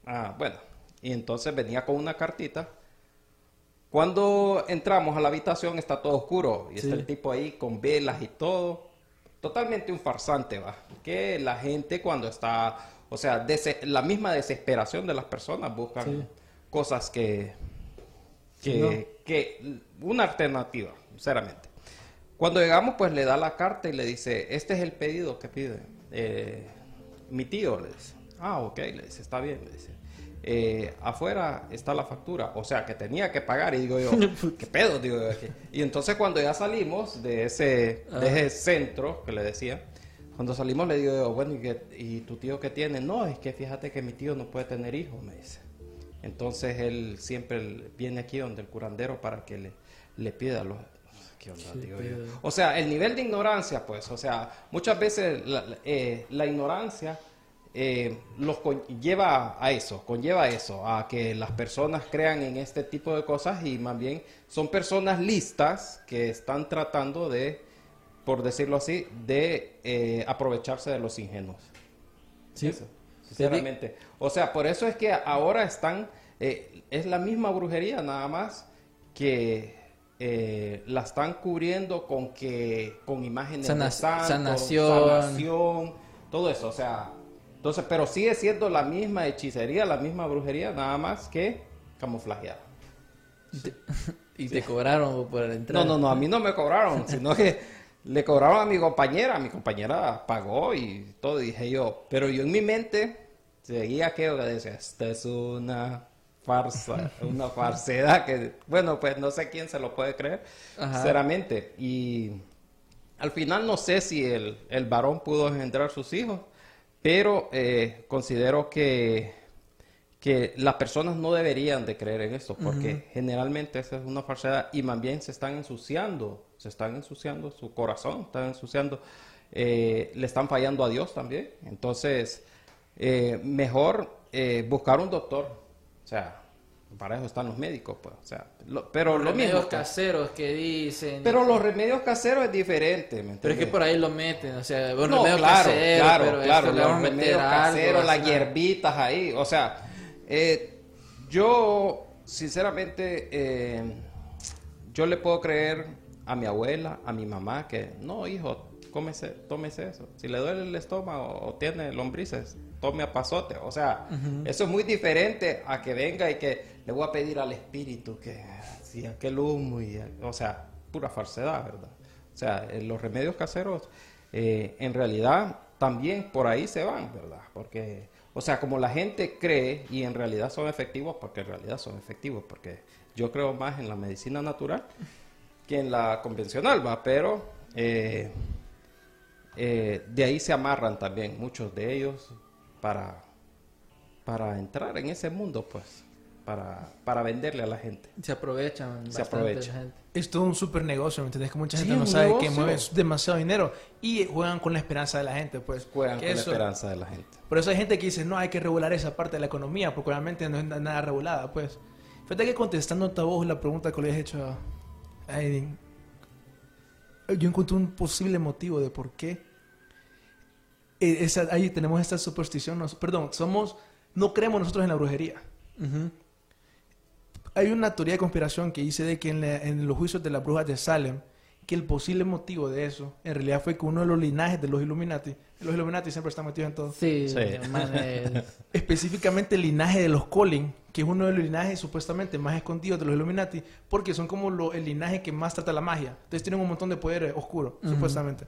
Ah, bueno. Y entonces venía con una cartita. Cuando entramos a la habitación está todo oscuro y Sí. está el tipo ahí con velas y todo. Totalmente un farsante, va. Que la gente cuando está, o sea, la misma desesperación de las personas buscan Sí. cosas que, que, que, una alternativa, sinceramente. Cuando llegamos, pues le da la carta y le dice, este es el pedido que pide eh, mi tío, le dice. Ah, ok, le dice, está bien, le dice. Eh, afuera está la factura, o sea que tenía que pagar y digo yo, *laughs* ¿qué pedo? Digo yo aquí. Y entonces cuando ya salimos de ese, de ese centro que le decía, cuando salimos le digo yo, bueno, ¿y, qué- y tu tío qué tiene? No, es que fíjate que mi tío no puede tener hijos, me dice. Entonces él siempre viene aquí donde el curandero para que le, le pida los... ¿Qué onda, Sí, digo pero- yo? O sea, el nivel de ignorancia, pues, o sea, muchas veces la, eh, la ignorancia eh, los lleva a eso, conlleva a eso, a que las personas crean en este tipo de cosas y más bien son personas listas que están tratando de, por decirlo así, de eh, aprovecharse de los ingenuos. Sí. Eso, sinceramente. O sea, por eso es que ahora están, eh, es la misma brujería nada más que eh, la están cubriendo con que con imágenes Sana- de santos, sanación. sanación, todo eso, o sea, entonces, pero sigue siendo la misma hechicería, la misma brujería, nada más que camuflajeada. Y te *laughs* cobraron por la entrada. No, no, no, a mí no me cobraron, *laughs* sino que le cobraron a mi compañera, mi compañera pagó y todo, dije yo, pero yo en mi mente seguía aquello que decía, esta es una farsa, una falsedad que, bueno, pues no sé quién se lo puede creer, Ajá. sinceramente, y al final no sé si el, el varón pudo engendrar sus hijos, pero eh, considero que que las personas no deberían de creer en esto, porque generalmente esa es una falsedad y más bien se están ensuciando, se están ensuciando su corazón, están ensuciando, eh, le están fallando a Dios también. Entonces, eh, mejor eh, buscar un doctor. O sea, para eso están los médicos, pues. O sea, lo- pero lo remedios mismo. caseros que dicen. Pero los remedios caseros es diferente, ¿me Pero es que por ahí lo meten, o sea, bueno, no, remedios claro, caseros, claro, pero claro, los vamos a meter remedios algo, caseros, las hierbitas ahí, o sea, eh, yo sinceramente, eh, yo le puedo creer a mi abuela, a mi mamá, que no, hijo, cómese, tómese eso. Si le duele el estómago o tiene lombrices, tome a pasote. O sea, eso es muy diferente a que venga y que le voy a pedir al espíritu que si aquel humo y, o sea, pura falsedad, ¿verdad? O sea, eh, los remedios caseros eh, en realidad también por ahí se van, ¿verdad? Porque, o sea, como la gente cree y en realidad son efectivos, porque en realidad son efectivos, porque yo creo más en la medicina natural que en la convencional, va, pero eh, eh, de ahí se amarran también muchos de ellos para, para entrar en ese mundo, pues, para, para venderle a la gente. Se aprovechan. Se bastante aprovecha. la gente. Es todo un super negocio, ¿me entiendes? Que mucha Sí, gente no un sabe que negocio. mueve demasiado dinero y juegan con la esperanza de la gente, pues. Juegan Que con la eso- esperanza de la gente. Por eso hay gente que dice, no, hay que regular esa parte de la economía, porque obviamente no es na- nada regulada, pues. Fíjate que contestando a vos la pregunta que le has hecho a a Edwin, yo encontré un posible motivo de por qué esa- ahí tenemos esta superstición, nos- perdón, somos, no creemos nosotros en la brujería. Hay una teoría de conspiración que dice de que en, la- en los juicios de las brujas de Salem, que el posible motivo de eso, en realidad fue que uno de los linajes de los Illuminati, los Illuminati siempre están metidos en todo, Sí, Sí. *laughs* específicamente el linaje de los Colin, que es uno de los linajes supuestamente más escondidos de los Illuminati, porque son como lo- el linaje que más trata la magia. Entonces tienen un montón de poder oscuro, supuestamente.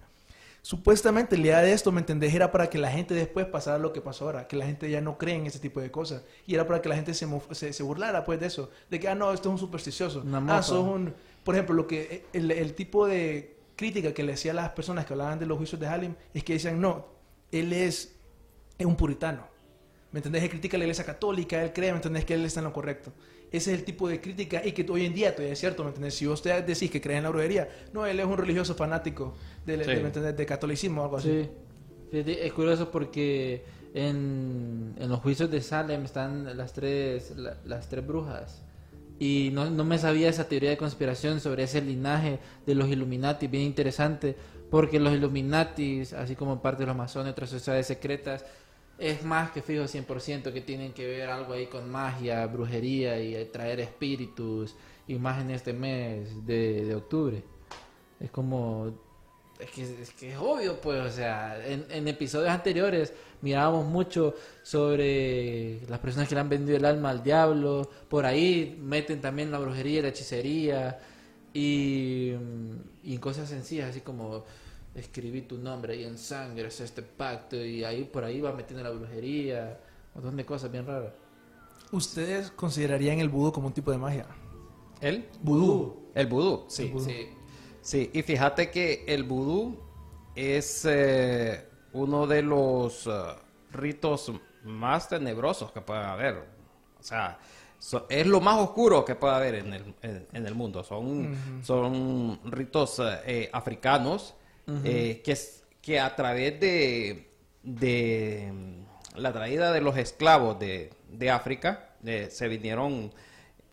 Supuestamente la idea de esto, ¿me entendés? Era para que la gente después pasara lo que pasó ahora, que la gente ya no cree en ese tipo de cosas. Y era para que la gente se, se, se burlara pues de eso, de que, ah, no, esto es un supersticioso. Ah, sos un... Por ejemplo, lo que el, el tipo de crítica que le hacía a las personas que hablaban de los juicios de Halim es que decían, no, él es, es un puritano. ¿Me entendés? Él critica a la iglesia católica, él cree, ¿me entendés? Que él está en lo correcto. Ese es el tipo de crítica y que hoy en día todavía es cierto, ¿me? Si usted decís que cree en la brujería, no, él es un religioso fanático del, Sí. de, ¿me entendés? de catolicismo o algo así. sí. Fíjate, Es curioso porque en, en los juicios de Salem están las tres, la- las tres brujas. Y no, no me sabía esa teoría de conspiración sobre ese linaje de los Illuminati, bien interesante, porque los Illuminati, así como parte de los masones, otras sociedades secretas, es más que fijo 100% que tienen que ver algo ahí con magia, brujería y traer espíritus, y más en este mes de, de octubre. Es como es que, es que es obvio, pues, o sea, en, en episodios anteriores mirábamos mucho sobre las personas que le han vendido el alma al diablo, por ahí meten también la brujería la hechicería, y, y cosas sencillas, así como escribí tu nombre ahí en sangre, es este pacto, y ahí por ahí va metiendo la brujería, un montón de cosas bien raras. ¿Ustedes considerarían el vudú como un tipo de magia? ¿El? Vudú. El vudú, sí. Sí. Sí, y fíjate que el vudú es eh, uno de los eh, ritos más tenebrosos que pueden haber. O sea, so- es lo más oscuro que puede haber en el, en, en el mundo. Son, son ritos eh, eh, que, que a través de, de mm, la traída de los esclavos de, de África eh, se vinieron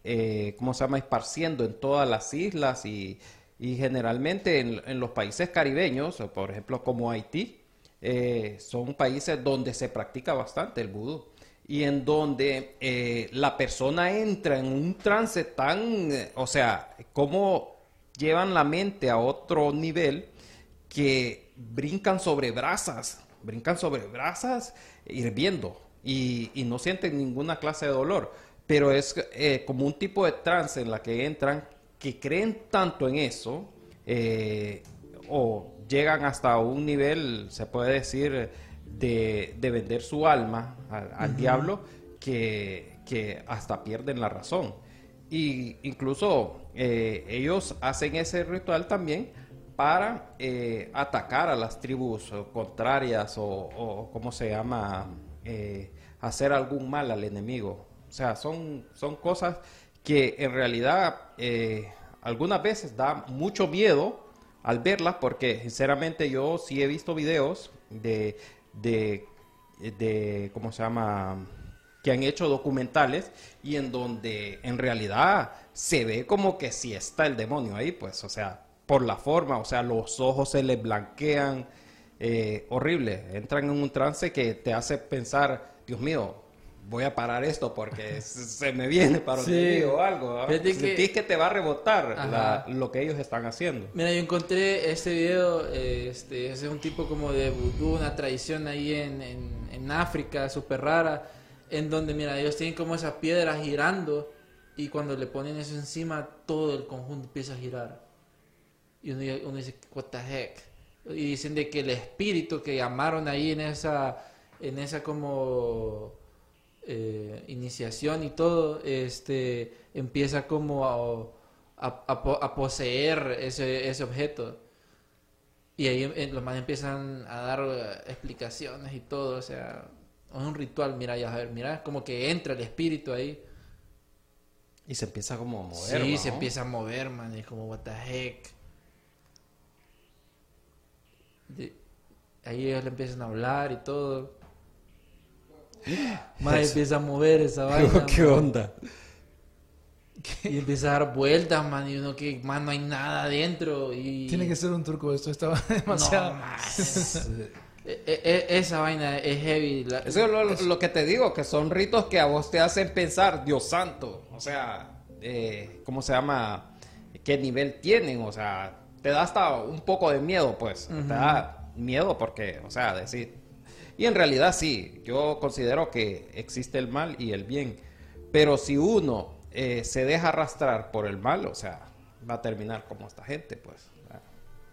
eh, ¿cómo se llama?, esparciendo en todas las islas y, y generalmente en, en los países caribeños, por ejemplo como Haití, son países donde se practica bastante el vudú y en donde la persona entra en un trance tan, o sea, cómo llevan la mente a otro nivel que brincan sobre brasas, brincan sobre brasas hirviendo y, y no sienten ninguna clase de dolor, pero es eh, como un tipo de trance en la que entran que creen tanto en eso eh, o llegan hasta un nivel, se puede decir, de, de vender su alma al, al diablo que, que hasta pierden la razón. Y incluso eh, ellos hacen ese ritual también para eh, atacar a las tribus contrarias o, ¿cómo se llama? Eh, hacer algún mal al enemigo. O sea, son, son cosas que en realidad eh, algunas veces da mucho miedo al verlas porque sinceramente yo sí he visto videos de, de, de ¿cómo se llama? que han hecho documentales y en donde en realidad se ve como que si está el demonio ahí, pues, o sea, por la forma, o sea, los ojos se les blanquean, eh, horrible, entran en un trance que te hace pensar, Dios mío, voy a parar esto porque *laughs* se me viene para Sí. o algo. ¿ah? Fíjate que- Sentís que te va a rebotar la- lo que ellos están haciendo. Mira, yo encontré este video, este, es un tipo como de vudú, una tradición ahí en, en, en África, súper rara, en donde, mira, ellos tienen como esas piedras girando y cuando le ponen eso encima, todo el conjunto empieza a girar. Y uno, uno dice, what the heck? Y dicen de que el espíritu que llamaron ahí en esa, en esa como eh, iniciación y todo, este, empieza como a, a, a po- a poseer ese, ese objeto. Y ahí eh, los más empiezan a dar eh, explicaciones y todo, o sea, es un ritual, mira, ya a ver, mira, como que entra el espíritu ahí. Y se empieza como a mover. sí, ¿no? se empieza a mover, man, es como, what the heck. De- ahí ellos le empiezan a hablar y todo. *gasps* Más Eso. empieza a mover esa *laughs* vaina. ¿Qué man. onda? Y empieza a dar vueltas, man, y uno que, man, no hay nada adentro. Y... Tiene que ser un truco esto, estaba *laughs* No, demasiado... *laughs* man. E- e- esa vaina es heavy. la- Eso es lo, lo que te digo, que son ritos que a vos te hacen pensar, Dios santo, o sea, eh, ¿cómo se llama? ¿Qué nivel tienen? O sea, te da hasta un poco de miedo, pues, te da miedo porque, o sea, decir... Y en realidad sí, yo considero que existe el mal y el bien, pero si uno eh, se deja arrastrar por el mal, o sea, va a terminar como esta gente, pues.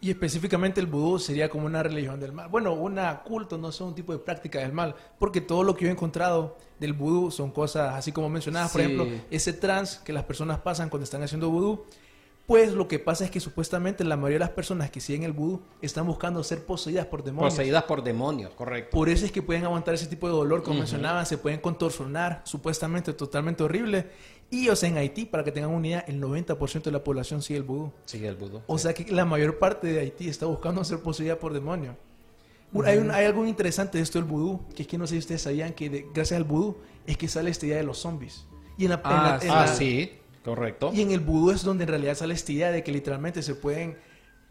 Y específicamente el vudú sería como una religión del mal. Bueno, una culto, no son un tipo de práctica del mal. Porque todo lo que yo he encontrado del vudú son cosas así como mencionadas. Por Sí. ejemplo, ese trance que las personas pasan cuando están haciendo vudú. Pues lo que pasa es que supuestamente la mayoría de las personas que siguen el vudú están buscando ser poseídas por demonios. Poseídas por demonios, correcto. Por eso es que pueden aguantar ese tipo de dolor, como mencionaban, se pueden contorsionar, supuestamente totalmente horrible. Y, o sea, en Haití, para que tengan una idea, el 90% de la población sigue el vudú. Sigue el vudú. O sea que la mayor parte de Haití está buscando ser poseída por demonios. Hay, un- hay algo interesante de esto del vudú, que es que no sé si ustedes sabían que de- gracias al vudú es que sale esta idea de los zombies. Y en, la, en Ah, la- en sí. Ah, la- sí, correcto. y en el vudú es donde en realidad sale esta idea de que literalmente se pueden,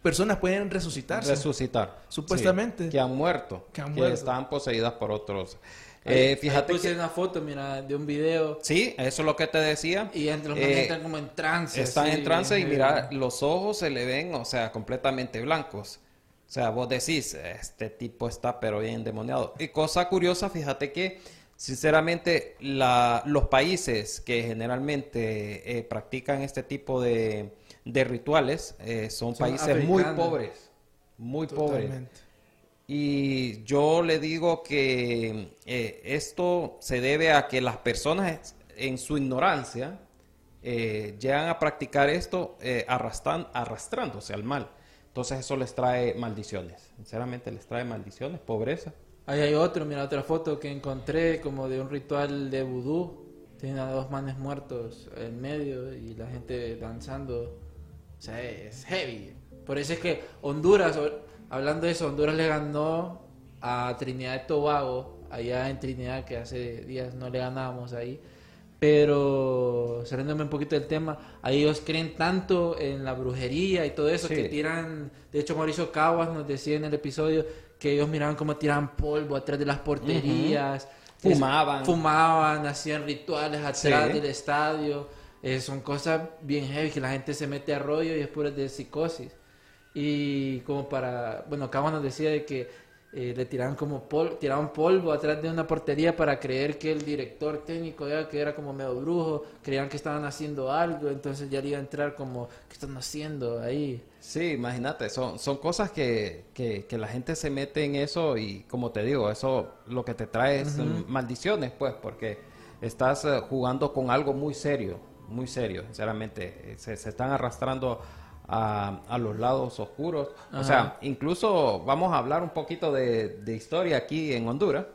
personas pueden resucitarse. resucitar. Supuestamente. Sí, que han muerto. Que Que, han muerto. están poseídas por otros. Eh, fíjate que... una foto, mira, de un video. Sí, eso es lo que te decía. Y entre los Eh, están como en trance. Están en trance y eh, mira, los ojos se le ven, o sea, completamente blancos. O sea, vos decís, este tipo está pero bien endemoniado. Y cosa curiosa, fíjate que, sinceramente, la- los países que generalmente eh, practican este tipo de, de rituales eh, son, Son países muy pobres. Muy pobres. Y yo le digo que eh, esto se debe a que las personas en su ignorancia llegan a practicar esto eh, arrastran- arrastrándose al mal. Entonces eso les trae maldiciones. Sinceramente les trae maldiciones, pobreza. Ahí hay otro, mira, otra foto que encontré como de un ritual de vudú. Tiene a dos manes muertos en medio y la gente danzando. O sea, es heavy. Por eso es que Honduras, hablando de eso, Honduras le ganó a Trinidad y Tobago, allá en Trinidad, que hace días no le ganábamos ahí. Pero, saliéndome un poquito del tema, ahí ellos creen tanto en la brujería y todo eso Sí. que tiran. De hecho, Mauricio Caguas nos decía en el episodio que ellos miraban cómo tiraban polvo atrás de las porterías. Fumaban. fumaban, hacían rituales atrás Sí. del estadio. Eh, son cosas bien heavy que la gente se mete a rollo y es pura de psicosis. Y como para, bueno, Caguas nos decía de que eh, le tiraban como pol tiraban polvo atrás de una portería para creer que el director técnico ya que era como medio brujo, creían que estaban haciendo algo, entonces ya le iba a entrar como, ¿qué están haciendo ahí? Sí, imagínate, son, son cosas que, que, que la gente se mete en eso y como te digo, eso lo que te trae es maldiciones, pues, porque estás eh, jugando con algo muy serio, muy serio, sinceramente. Eh, Se, se están arrastrando a, a los lados oscuros. O sea, incluso vamos a hablar un poquito de, de historia aquí en Honduras.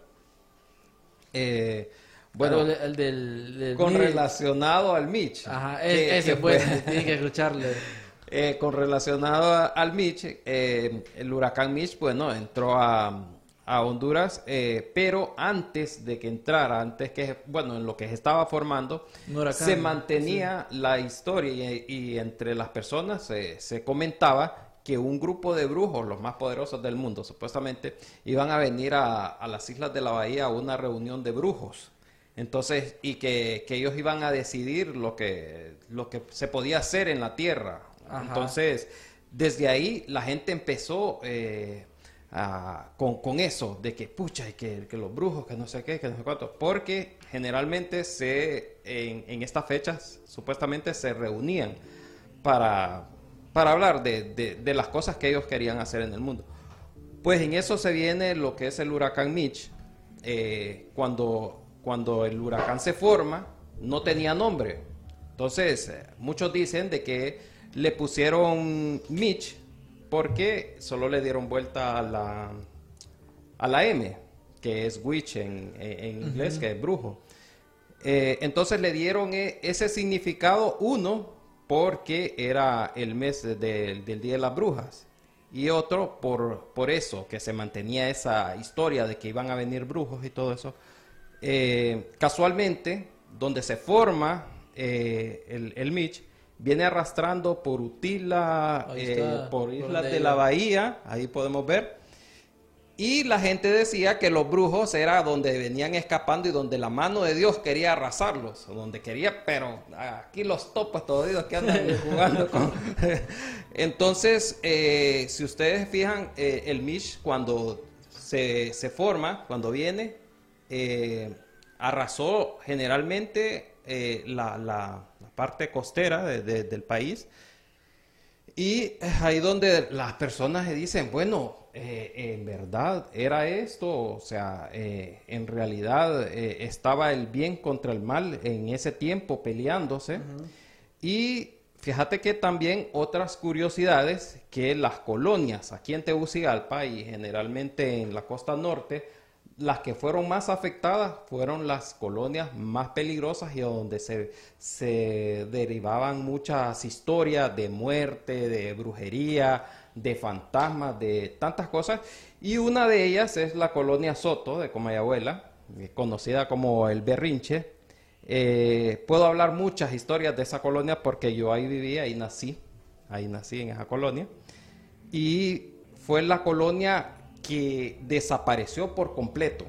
Eh, bueno, de- el del, del con relacionado al Mitch. Ajá, que- es- ese que pues, tienen que escucharle. *laughs* eh, con relacionado a- al Mitch, eh, el huracán Mitch, bueno, entró a, a Honduras, eh, pero antes de que entrara, antes que, bueno, en lo que se estaba formando, huracán, se mantenía la historia y, y entre las personas se- se comentaba que un grupo de brujos, los más poderosos del mundo, supuestamente, iban a venir a, a las islas de la bahía a una reunión de brujos. Entonces, y que, que ellos iban a decidir lo que, lo que se podía hacer en la tierra. Entonces, desde ahí la gente empezó eh, a- con, con eso, de que pucha, y que, los brujos, que no sé qué, que no sé cuánto, porque generalmente se, en, estas fechas supuestamente se reunían para, para hablar de, de- de las cosas que ellos querían hacer en el mundo. Pues en eso se viene lo que es el huracán Mitch. Eh, cuando, cuando el huracán se forma, no tenía nombre. Entonces, eh, muchos dicen de que le pusieron Mitch porque solo le dieron vuelta a la, a la M, que es witch en, en- inglés, que es brujo. Eh, entonces le dieron eh, ese significado, uno, porque era el mes de- del Día de las Brujas, y otro por, por eso, que se mantenía esa historia de que iban a venir brujos y todo eso. Eh, casualmente, donde se forma eh, el, el Mitch, viene arrastrando por Utila, eh, por Islas de la Bahía, ahí podemos ver. Y la gente decía que los brujos era donde venían escapando y donde la mano de Dios quería arrasarlos, o donde quería, pero aquí los topos todavía que andan *laughs* jugando con... *laughs* Entonces, eh, si ustedes fijan, eh, el Mish cuando se, se forma, cuando viene, eh, arrasó generalmente la parte costera de- de- del país. Y es ahí donde las personas se dicen, bueno, eh, en verdad era esto, o sea, eh, en realidad eh, estaba el bien contra el mal en ese tiempo peleándose. Y fíjate que también otras curiosidades, que las colonias aquí en Tegucigalpa y generalmente en la costa norte, las que fueron más afectadas fueron las colonias más peligrosas y donde se, se derivaban muchas historias de muerte, de brujería, de fantasmas, de tantas cosas. Y una de ellas es la colonia Soto de Comayagüela, eh, conocida como el Berrinche. Eh, puedo hablar muchas historias de esa colonia porque yo ahí vivía, ahí nací, ahí nací en esa colonia. Y fue la colonia que desapareció por completo.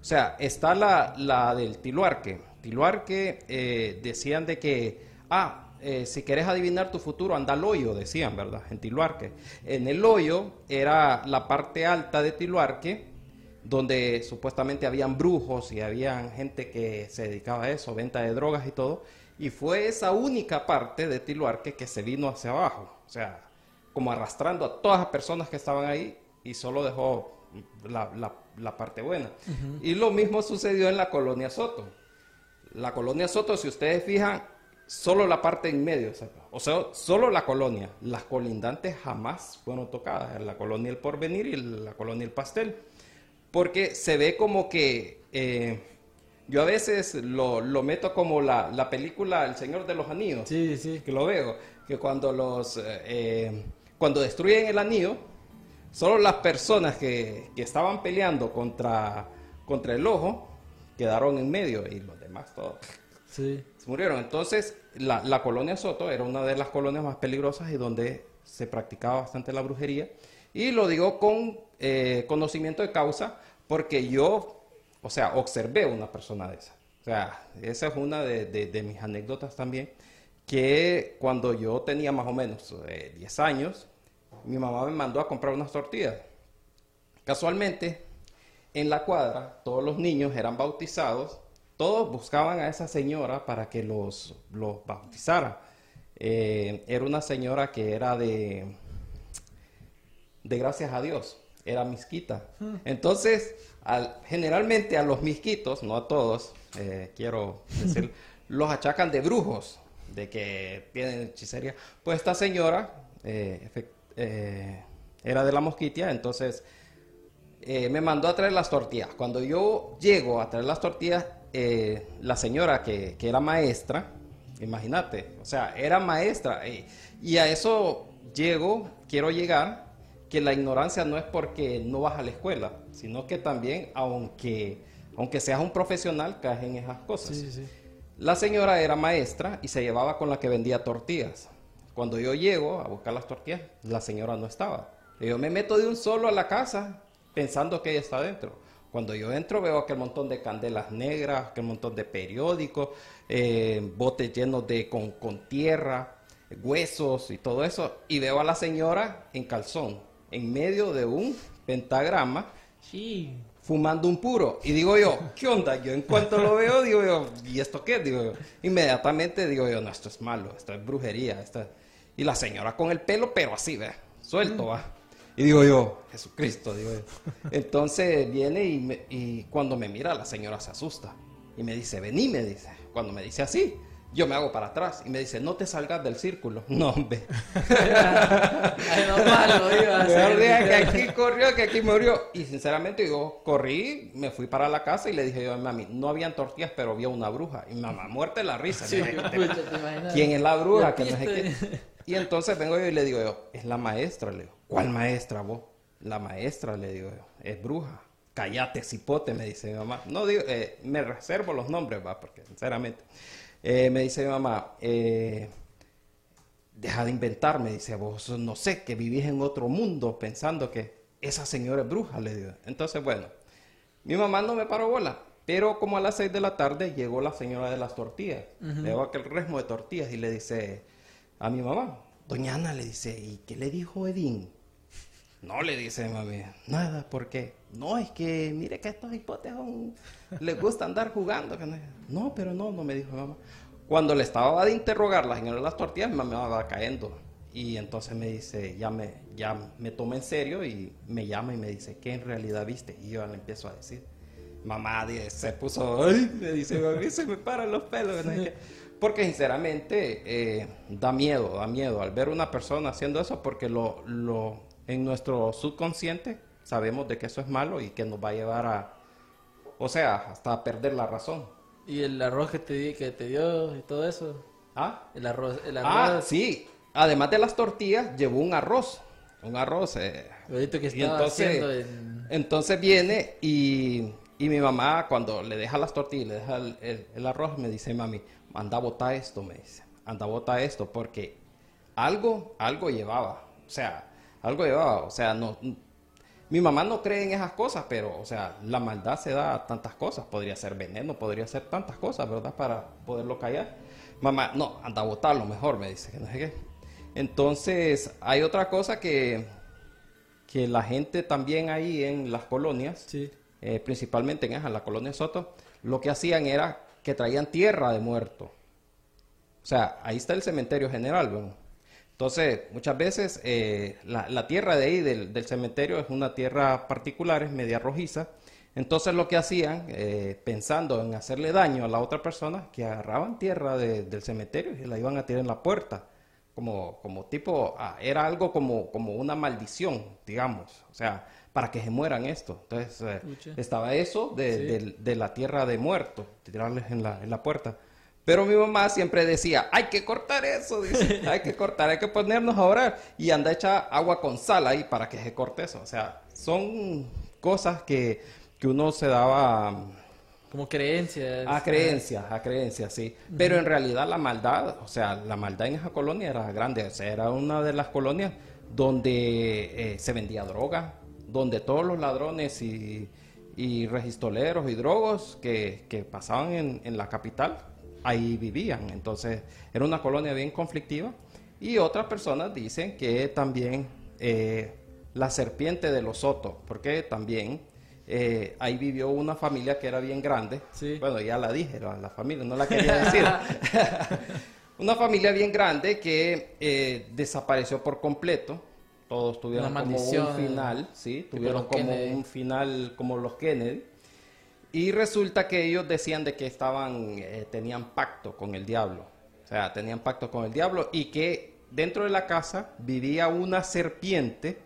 O sea, está la, la del Tiluarque. Tiluarque eh, decían de que, ah, eh, si querés adivinar tu futuro, anda al hoyo, decían, ¿verdad? En Tiluarque. En el hoyo era la parte alta de Tiluarque, donde supuestamente habían brujos y habían gente que se dedicaba a eso, venta de drogas y todo. Y fue esa única parte de Tiluarque que se vino hacia abajo. O sea, como arrastrando a todas las personas que estaban ahí y solo dejó la, la- la parte buena. Y lo mismo sucedió en la colonia Soto. La colonia Soto, si ustedes fijan, solo la parte en medio, o sea, solo la colonia. Las colindantes jamás fueron tocadas, la colonia El Porvenir y la colonia El Pastel. Porque se ve como que eh, yo a veces lo, lo meto como la, la película El Señor de los Anillos Sí, sí. que lo veo, que cuando los eh, cuando destruyen el anillo, solo las personas que, que estaban peleando contra, contra el ojo quedaron en medio y los demás todos Sí. se murieron. Entonces, la, la colonia Soto era una de las colonias más peligrosas y donde se practicaba bastante la brujería. Y lo digo con eh, conocimiento de causa porque yo, o sea, observé una persona de esa. O sea, esa es una de, de- de mis anécdotas también, que cuando yo tenía más o menos eh, 10 años, mi mamá me mandó a comprar unas tortillas. Casualmente, en la cuadra, todos los niños eran bautizados, todos buscaban a esa señora para que los, los bautizara. Eh, era una señora que era de, de gracias a Dios, era misquita. Entonces, al- generalmente a los misquitos, no a todos, eh, quiero decir, *laughs* los achacan de brujos, de que tienen hechicería. Pues esta señora eh, efec- eh, era de la mosquitia, entonces eh, me mandó a traer las tortillas. Cuando yo llego a traer las tortillas, eh, la señora que, que era maestra, imagínate, o sea, era maestra. y a eso llego, quiero llegar, que la ignorancia no es porque no vas a la escuela, sino que también, aunque, aunque seas un profesional, caes en esas cosas. Sí, sí. La señora era maestra y se llevaba con la que vendía tortillas. Cuando yo llego a buscar las tortillas, la señora no estaba. Yo me meto de un solo a la casa pensando que ella está dentro. Cuando yo entro veo aquel montón de candelas negras, aquel montón de periódicos, eh, botes llenos de con, con tierra, huesos y todo eso. Y veo a la señora en calzón, en medio de un pentagrama, Sí. fumando un puro. Y digo yo, ¿qué onda? Yo en cuanto lo veo, digo yo, ¿y esto qué? Digo yo, inmediatamente digo yo, no, esto es malo, esto es brujería. Esto es-". Y la señora con el pelo, pero así, ve, suelto, va. Y digo yo, Jesucristo, digo yo. *laughs* Entonces viene y, me- y cuando me mira, la señora se asusta. Y me dice, vení, me dice. Cuando me dice así, yo me hago para atrás. Y me dice, no te salgas del círculo. *laughs* No, hombre. *laughs* Ay, no malo, iba a Mejor ser. diga que aquí corrió, que aquí murió. Y sinceramente yo corrí, me fui para la casa y le dije yo a mi mami, no habían tortillas, pero había una bruja. Y mamá, muerte la risa. Sí. ¿Quién es la bruja? Ya Que no sé viste. qué. Y entonces vengo yo y le digo yo, es la maestra, le digo. ¿Cuál maestra vos? La maestra, le digo yo, es bruja. Cállate, cipote, me dice mi mamá. No digo, eh, me reservo los nombres, va, porque sinceramente. Eh, me dice mi mamá, eh, deja de inventar, me dice, vos no sé, que vivís en otro mundo pensando que esa señora es bruja, le digo. Entonces, bueno, mi mamá no me paró bola, pero como a las 6 de la tarde llegó la señora de las tortillas. Veo aquel resmo de tortillas y le dice a mi mamá, doña Ana, le dice, ¿y qué le dijo Edín? No, le dice mami, nada, ¿por qué? No, es que mire que estos hipotes son- les gusta andar jugando. no, pero no, no me dijo mamá. Cuando le estaba de interrogar la señora de las tortillas, mi mamá va cayendo. Y entonces me dice, ya me, ya me toma en serio y me llama y me dice, ¿qué en realidad viste? Y yo le empiezo a decir, mamá se puso, ay, me dice, mami, se me paran los pelos. no. Porque sinceramente eh, da miedo, da miedo al ver una persona haciendo eso porque lo, lo, en nuestro subconsciente sabemos de que eso es malo y que nos va a llevar a, o sea, hasta perder la razón. Y el arroz que te, di- que te dio y todo eso. ¿Ah? El arroz. El Ah, arroz. sí. Además de las tortillas, llevó un arroz. Un arroz. eh, que y entonces, en... entonces viene y, y mi mamá cuando le deja las tortillas, le deja el, el- el arroz, me dice, mami, anda a botar esto, me dice, anda a botar esto, porque algo, algo llevaba, o sea, algo llevaba, o sea, no, mi mamá no cree en esas cosas, pero, o sea, la maldad se da a tantas cosas, podría ser veneno, podría ser tantas cosas, ¿verdad? Para poderlo callar. Mamá, no, anda a botarlo mejor, me dice, que no sé qué. Entonces, hay otra cosa que, que la gente también ahí en las colonias, Sí. eh, principalmente en esa, la colonia Soto, lo que hacían era que traían tierra de muerto. O sea, ahí está el cementerio general, ¿no? Entonces, muchas veces eh, la, la tierra de ahí del, del cementerio es una tierra particular, es media rojiza. Entonces lo que hacían, eh, pensando en hacerle daño a la otra persona, que agarraban tierra de- del cementerio y la iban a tirar en la puerta. Como, como tipo, ah, era algo como, como una maldición, digamos. O sea, para que se mueran esto. Entonces, eh, estaba eso de, Sí. del- de la tierra de muertos, tirarles en la, en la puerta. Pero mi mamá siempre decía, hay que cortar eso, dice, *laughs* hay que cortar, hay que ponernos a orar. Y anda hecha agua con sal ahí para que se corte eso. O sea, son cosas que, que uno se daba Como creencias. a creencias, a creencias, sí. Pero en realidad la maldad, o sea, la maldad en esa colonia era grande. O sea, era una de las colonias donde eh, se vendía droga, donde todos los ladrones y, y registoleros y drogos que, que pasaban en, en la capital, ahí vivían. Entonces, era una colonia bien conflictiva. Y otras personas dicen que también eh, la serpiente de los Sotos, porque también eh, ahí vivió una familia que era bien grande. Sí. Bueno, ya la dije, la, la familia, no la quería decir. *laughs* *laughs* una familia bien grande que eh, desapareció por completo. Todos tuvieron como un final, sí, tuvieron como Kennedy. un final como los Kennedy. Y resulta que ellos decían de que estaban, eh, tenían pacto con el diablo. O sea, tenían pacto con el diablo y que dentro de la casa vivía una serpiente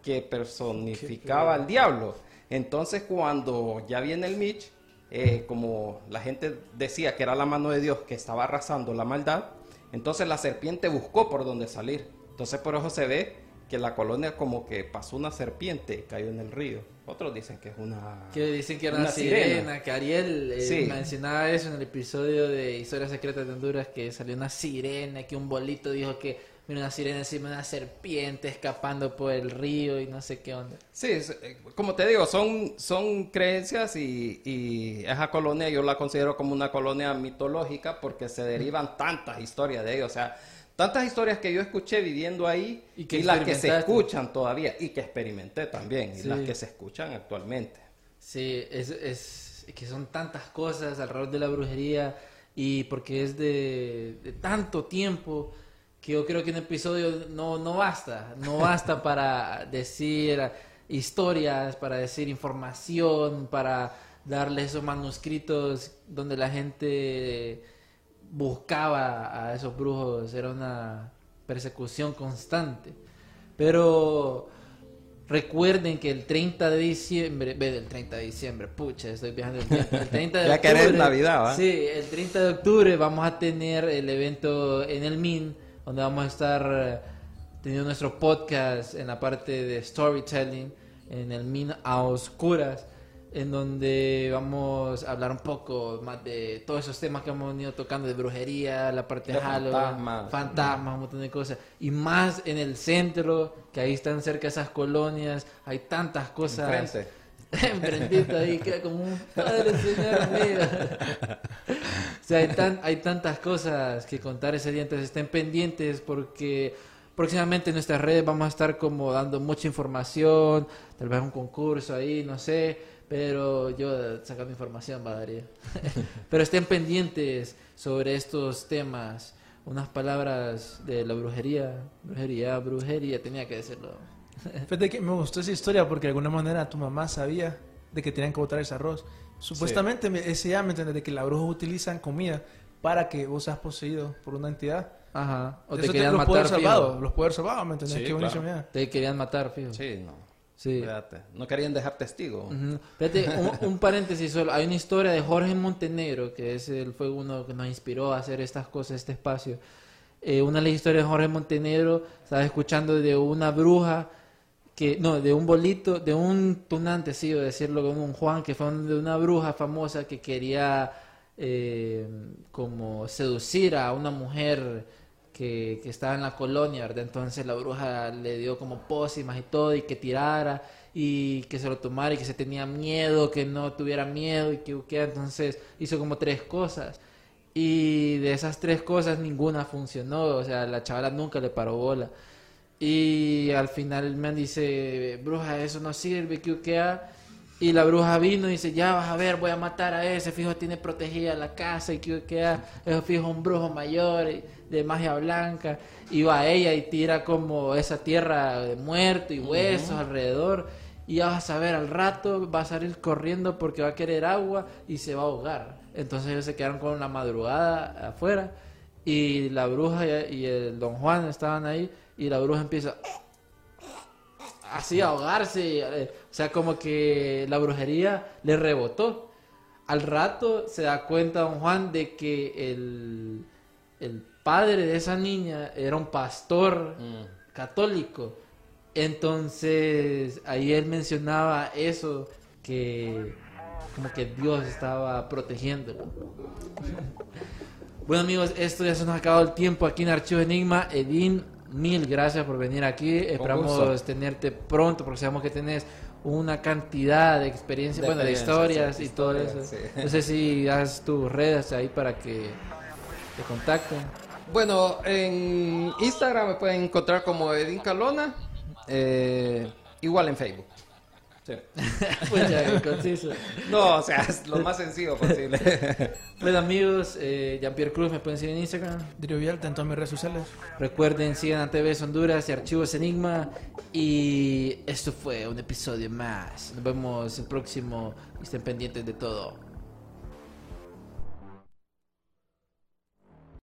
que personificaba al diablo. Entonces cuando ya viene el Mitch, eh, como la gente decía que era la mano de Dios que estaba arrasando la maldad, entonces la serpiente buscó por dónde salir. Entonces por eso se ve que la colonia como que pasó una serpiente, cayó en el río. Otros dicen que es una... Que dicen que era una, Una sirena, sirena. que Ariel eh, Sí. mencionaba eso en el episodio de Historias Secretas de Honduras, que salió una sirena, que un bolito dijo que mira una sirena encima de una serpiente escapando por el río y no sé qué onda. Sí, eh, como te digo, son, son creencias y, y esa colonia yo la considero como una colonia mitológica porque se derivan tantas historias de ellos. O sea, tantas historias que yo escuché viviendo ahí Y y, que las que se escuchan todavía y que experimenté también y las que se escuchan actualmente. Sí, es, es que son tantas cosas alrededor de la brujería y porque es de, de tanto tiempo que yo creo que un episodio no, no basta, no basta *laughs* para decir historias, para decir información, para darle esos manuscritos donde la gente buscaba a esos brujos, era una persecución constante. Pero recuerden que el 30 de diciembre, ve el 30 de diciembre, pucha, estoy viajando el tiempo. El 30 de *laughs* Ya que eres octubre, Navidad, ¿va? Sí, el 30 de octubre vamos a tener el evento en el MIN, donde vamos a estar eh, teniendo nuestro podcast en la parte de storytelling, en el MIN a oscuras, en donde vamos a hablar un poco más de todos esos temas que hemos venido tocando, de brujería, la parte de, Halloween, fantasmas. fantasmas, un montón de cosas. Y más en el centro, que ahí están cerca esas colonias, hay tantas cosas. Enfrente. *laughs* Enfrentito ahí, queda como un padre, señor mío. o sea, hay, tan- hay tantas cosas que contar ese día, entonces estén pendientes porque próximamente en nuestras redes vamos a estar como dando mucha información, tal vez un concurso ahí, no sé, pero yo sacando información va Darío. *laughs* pero estén pendientes sobre estos temas, unas palabras de la brujería, brujería, brujería, tenía que decirlo. *laughs* Fíjate que me gustó esa historia porque de alguna manera tu mamá sabía de que tenían que botar ese arroz. Supuestamente me- ese ya me entiendes de que las brujas utilizan comida para que vos seas poseído por una entidad. Ajá, o te querían los matar, poderes fijo. salvados, los poderes salvados, ¿me entendés? Sí, Qué buenísimo claro. ya. Te querían matar, fijo. Sí, no. Sí. Fíjate, no querían dejar testigo. Fíjate, un, un paréntesis solo. Hay una historia de Jorge Montenegro, que es el, fue uno que nos inspiró a hacer estas cosas, este espacio. Eh, una de las historias de Jorge Montenegro, estaba escuchando de una bruja, que no, de un bolito, de un tunante, sí, o decirlo como un Juan, que fue de una bruja famosa que quería eh, como seducir a una mujer que, que estaba en la colonia, ¿verdad? Entonces la bruja le dio como pócimas y todo, y que tirara, y que se lo tomara, y que se tenía miedo, que no tuviera miedo, y que, que entonces hizo como tres cosas. Y de esas tres cosas ninguna funcionó, o sea, la chavala nunca le paró bola. Y al final man dice, bruja, eso no sirve, que. Y la bruja vino y dice, ya vas a ver, voy a matar a ese, fijo tiene protegida la casa y que uquea, eso fijo un brujo mayor de magia blanca. Y va ella y tira como esa tierra de muerto y huesos alrededor. Y ya vas a ver, al rato va a salir corriendo porque va a querer agua y se va a ahogar. Entonces ellos se quedaron con la madrugada afuera y la bruja y y el don Juan estaban ahí y la bruja empieza así a ahogarse, eh, o sea, como que la brujería le rebotó. Al rato se da cuenta don Juan de que el, el padre de esa niña era un pastor católico. Entonces ahí él mencionaba eso, que como que Dios estaba protegiéndolo. *laughs* Bueno amigos, esto ya se nos ha acabado el tiempo aquí en Archivo Enigma. Edín, mil gracias por venir aquí. Esperamos tenerte pronto porque sabemos que tenés una cantidad de experiencia, De bueno, de historias y todo eso. sí. No sé si das tus redes ahí para que te contacten. Bueno, en Instagram me pueden encontrar como Edin Calona. eh, igual en Facebook. Sí. *laughs* Pues ya, conciso. No, o sea, es lo más sencillo posible. Bueno *laughs* amigos, eh, Jean-Pierre Cruz me pueden seguir en Instagram. Dirio Vialta en todas mis redes sociales. Recuerden, sigan a TV Honduras y Archivos Enigma. Y esto fue un episodio más. Nos vemos el próximo. y Estén pendientes de todo.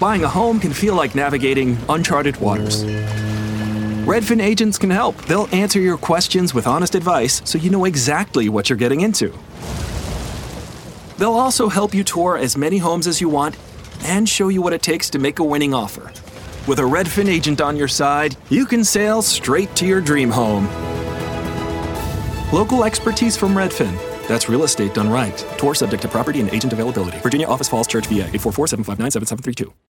Buying a home can feel like navigating uncharted waters. Redfin agents can help. They'll answer your questions with honest advice so you know exactly what you're getting into. They'll also help you tour as many homes as you want and show you what it takes to make a winning offer. With a Redfin agent on your side, you can sail straight to your dream home. Local expertise from Redfin. That's real estate done right. Tour subject to property and agent availability. Virginia Office Falls Church, VA 844 759 7732.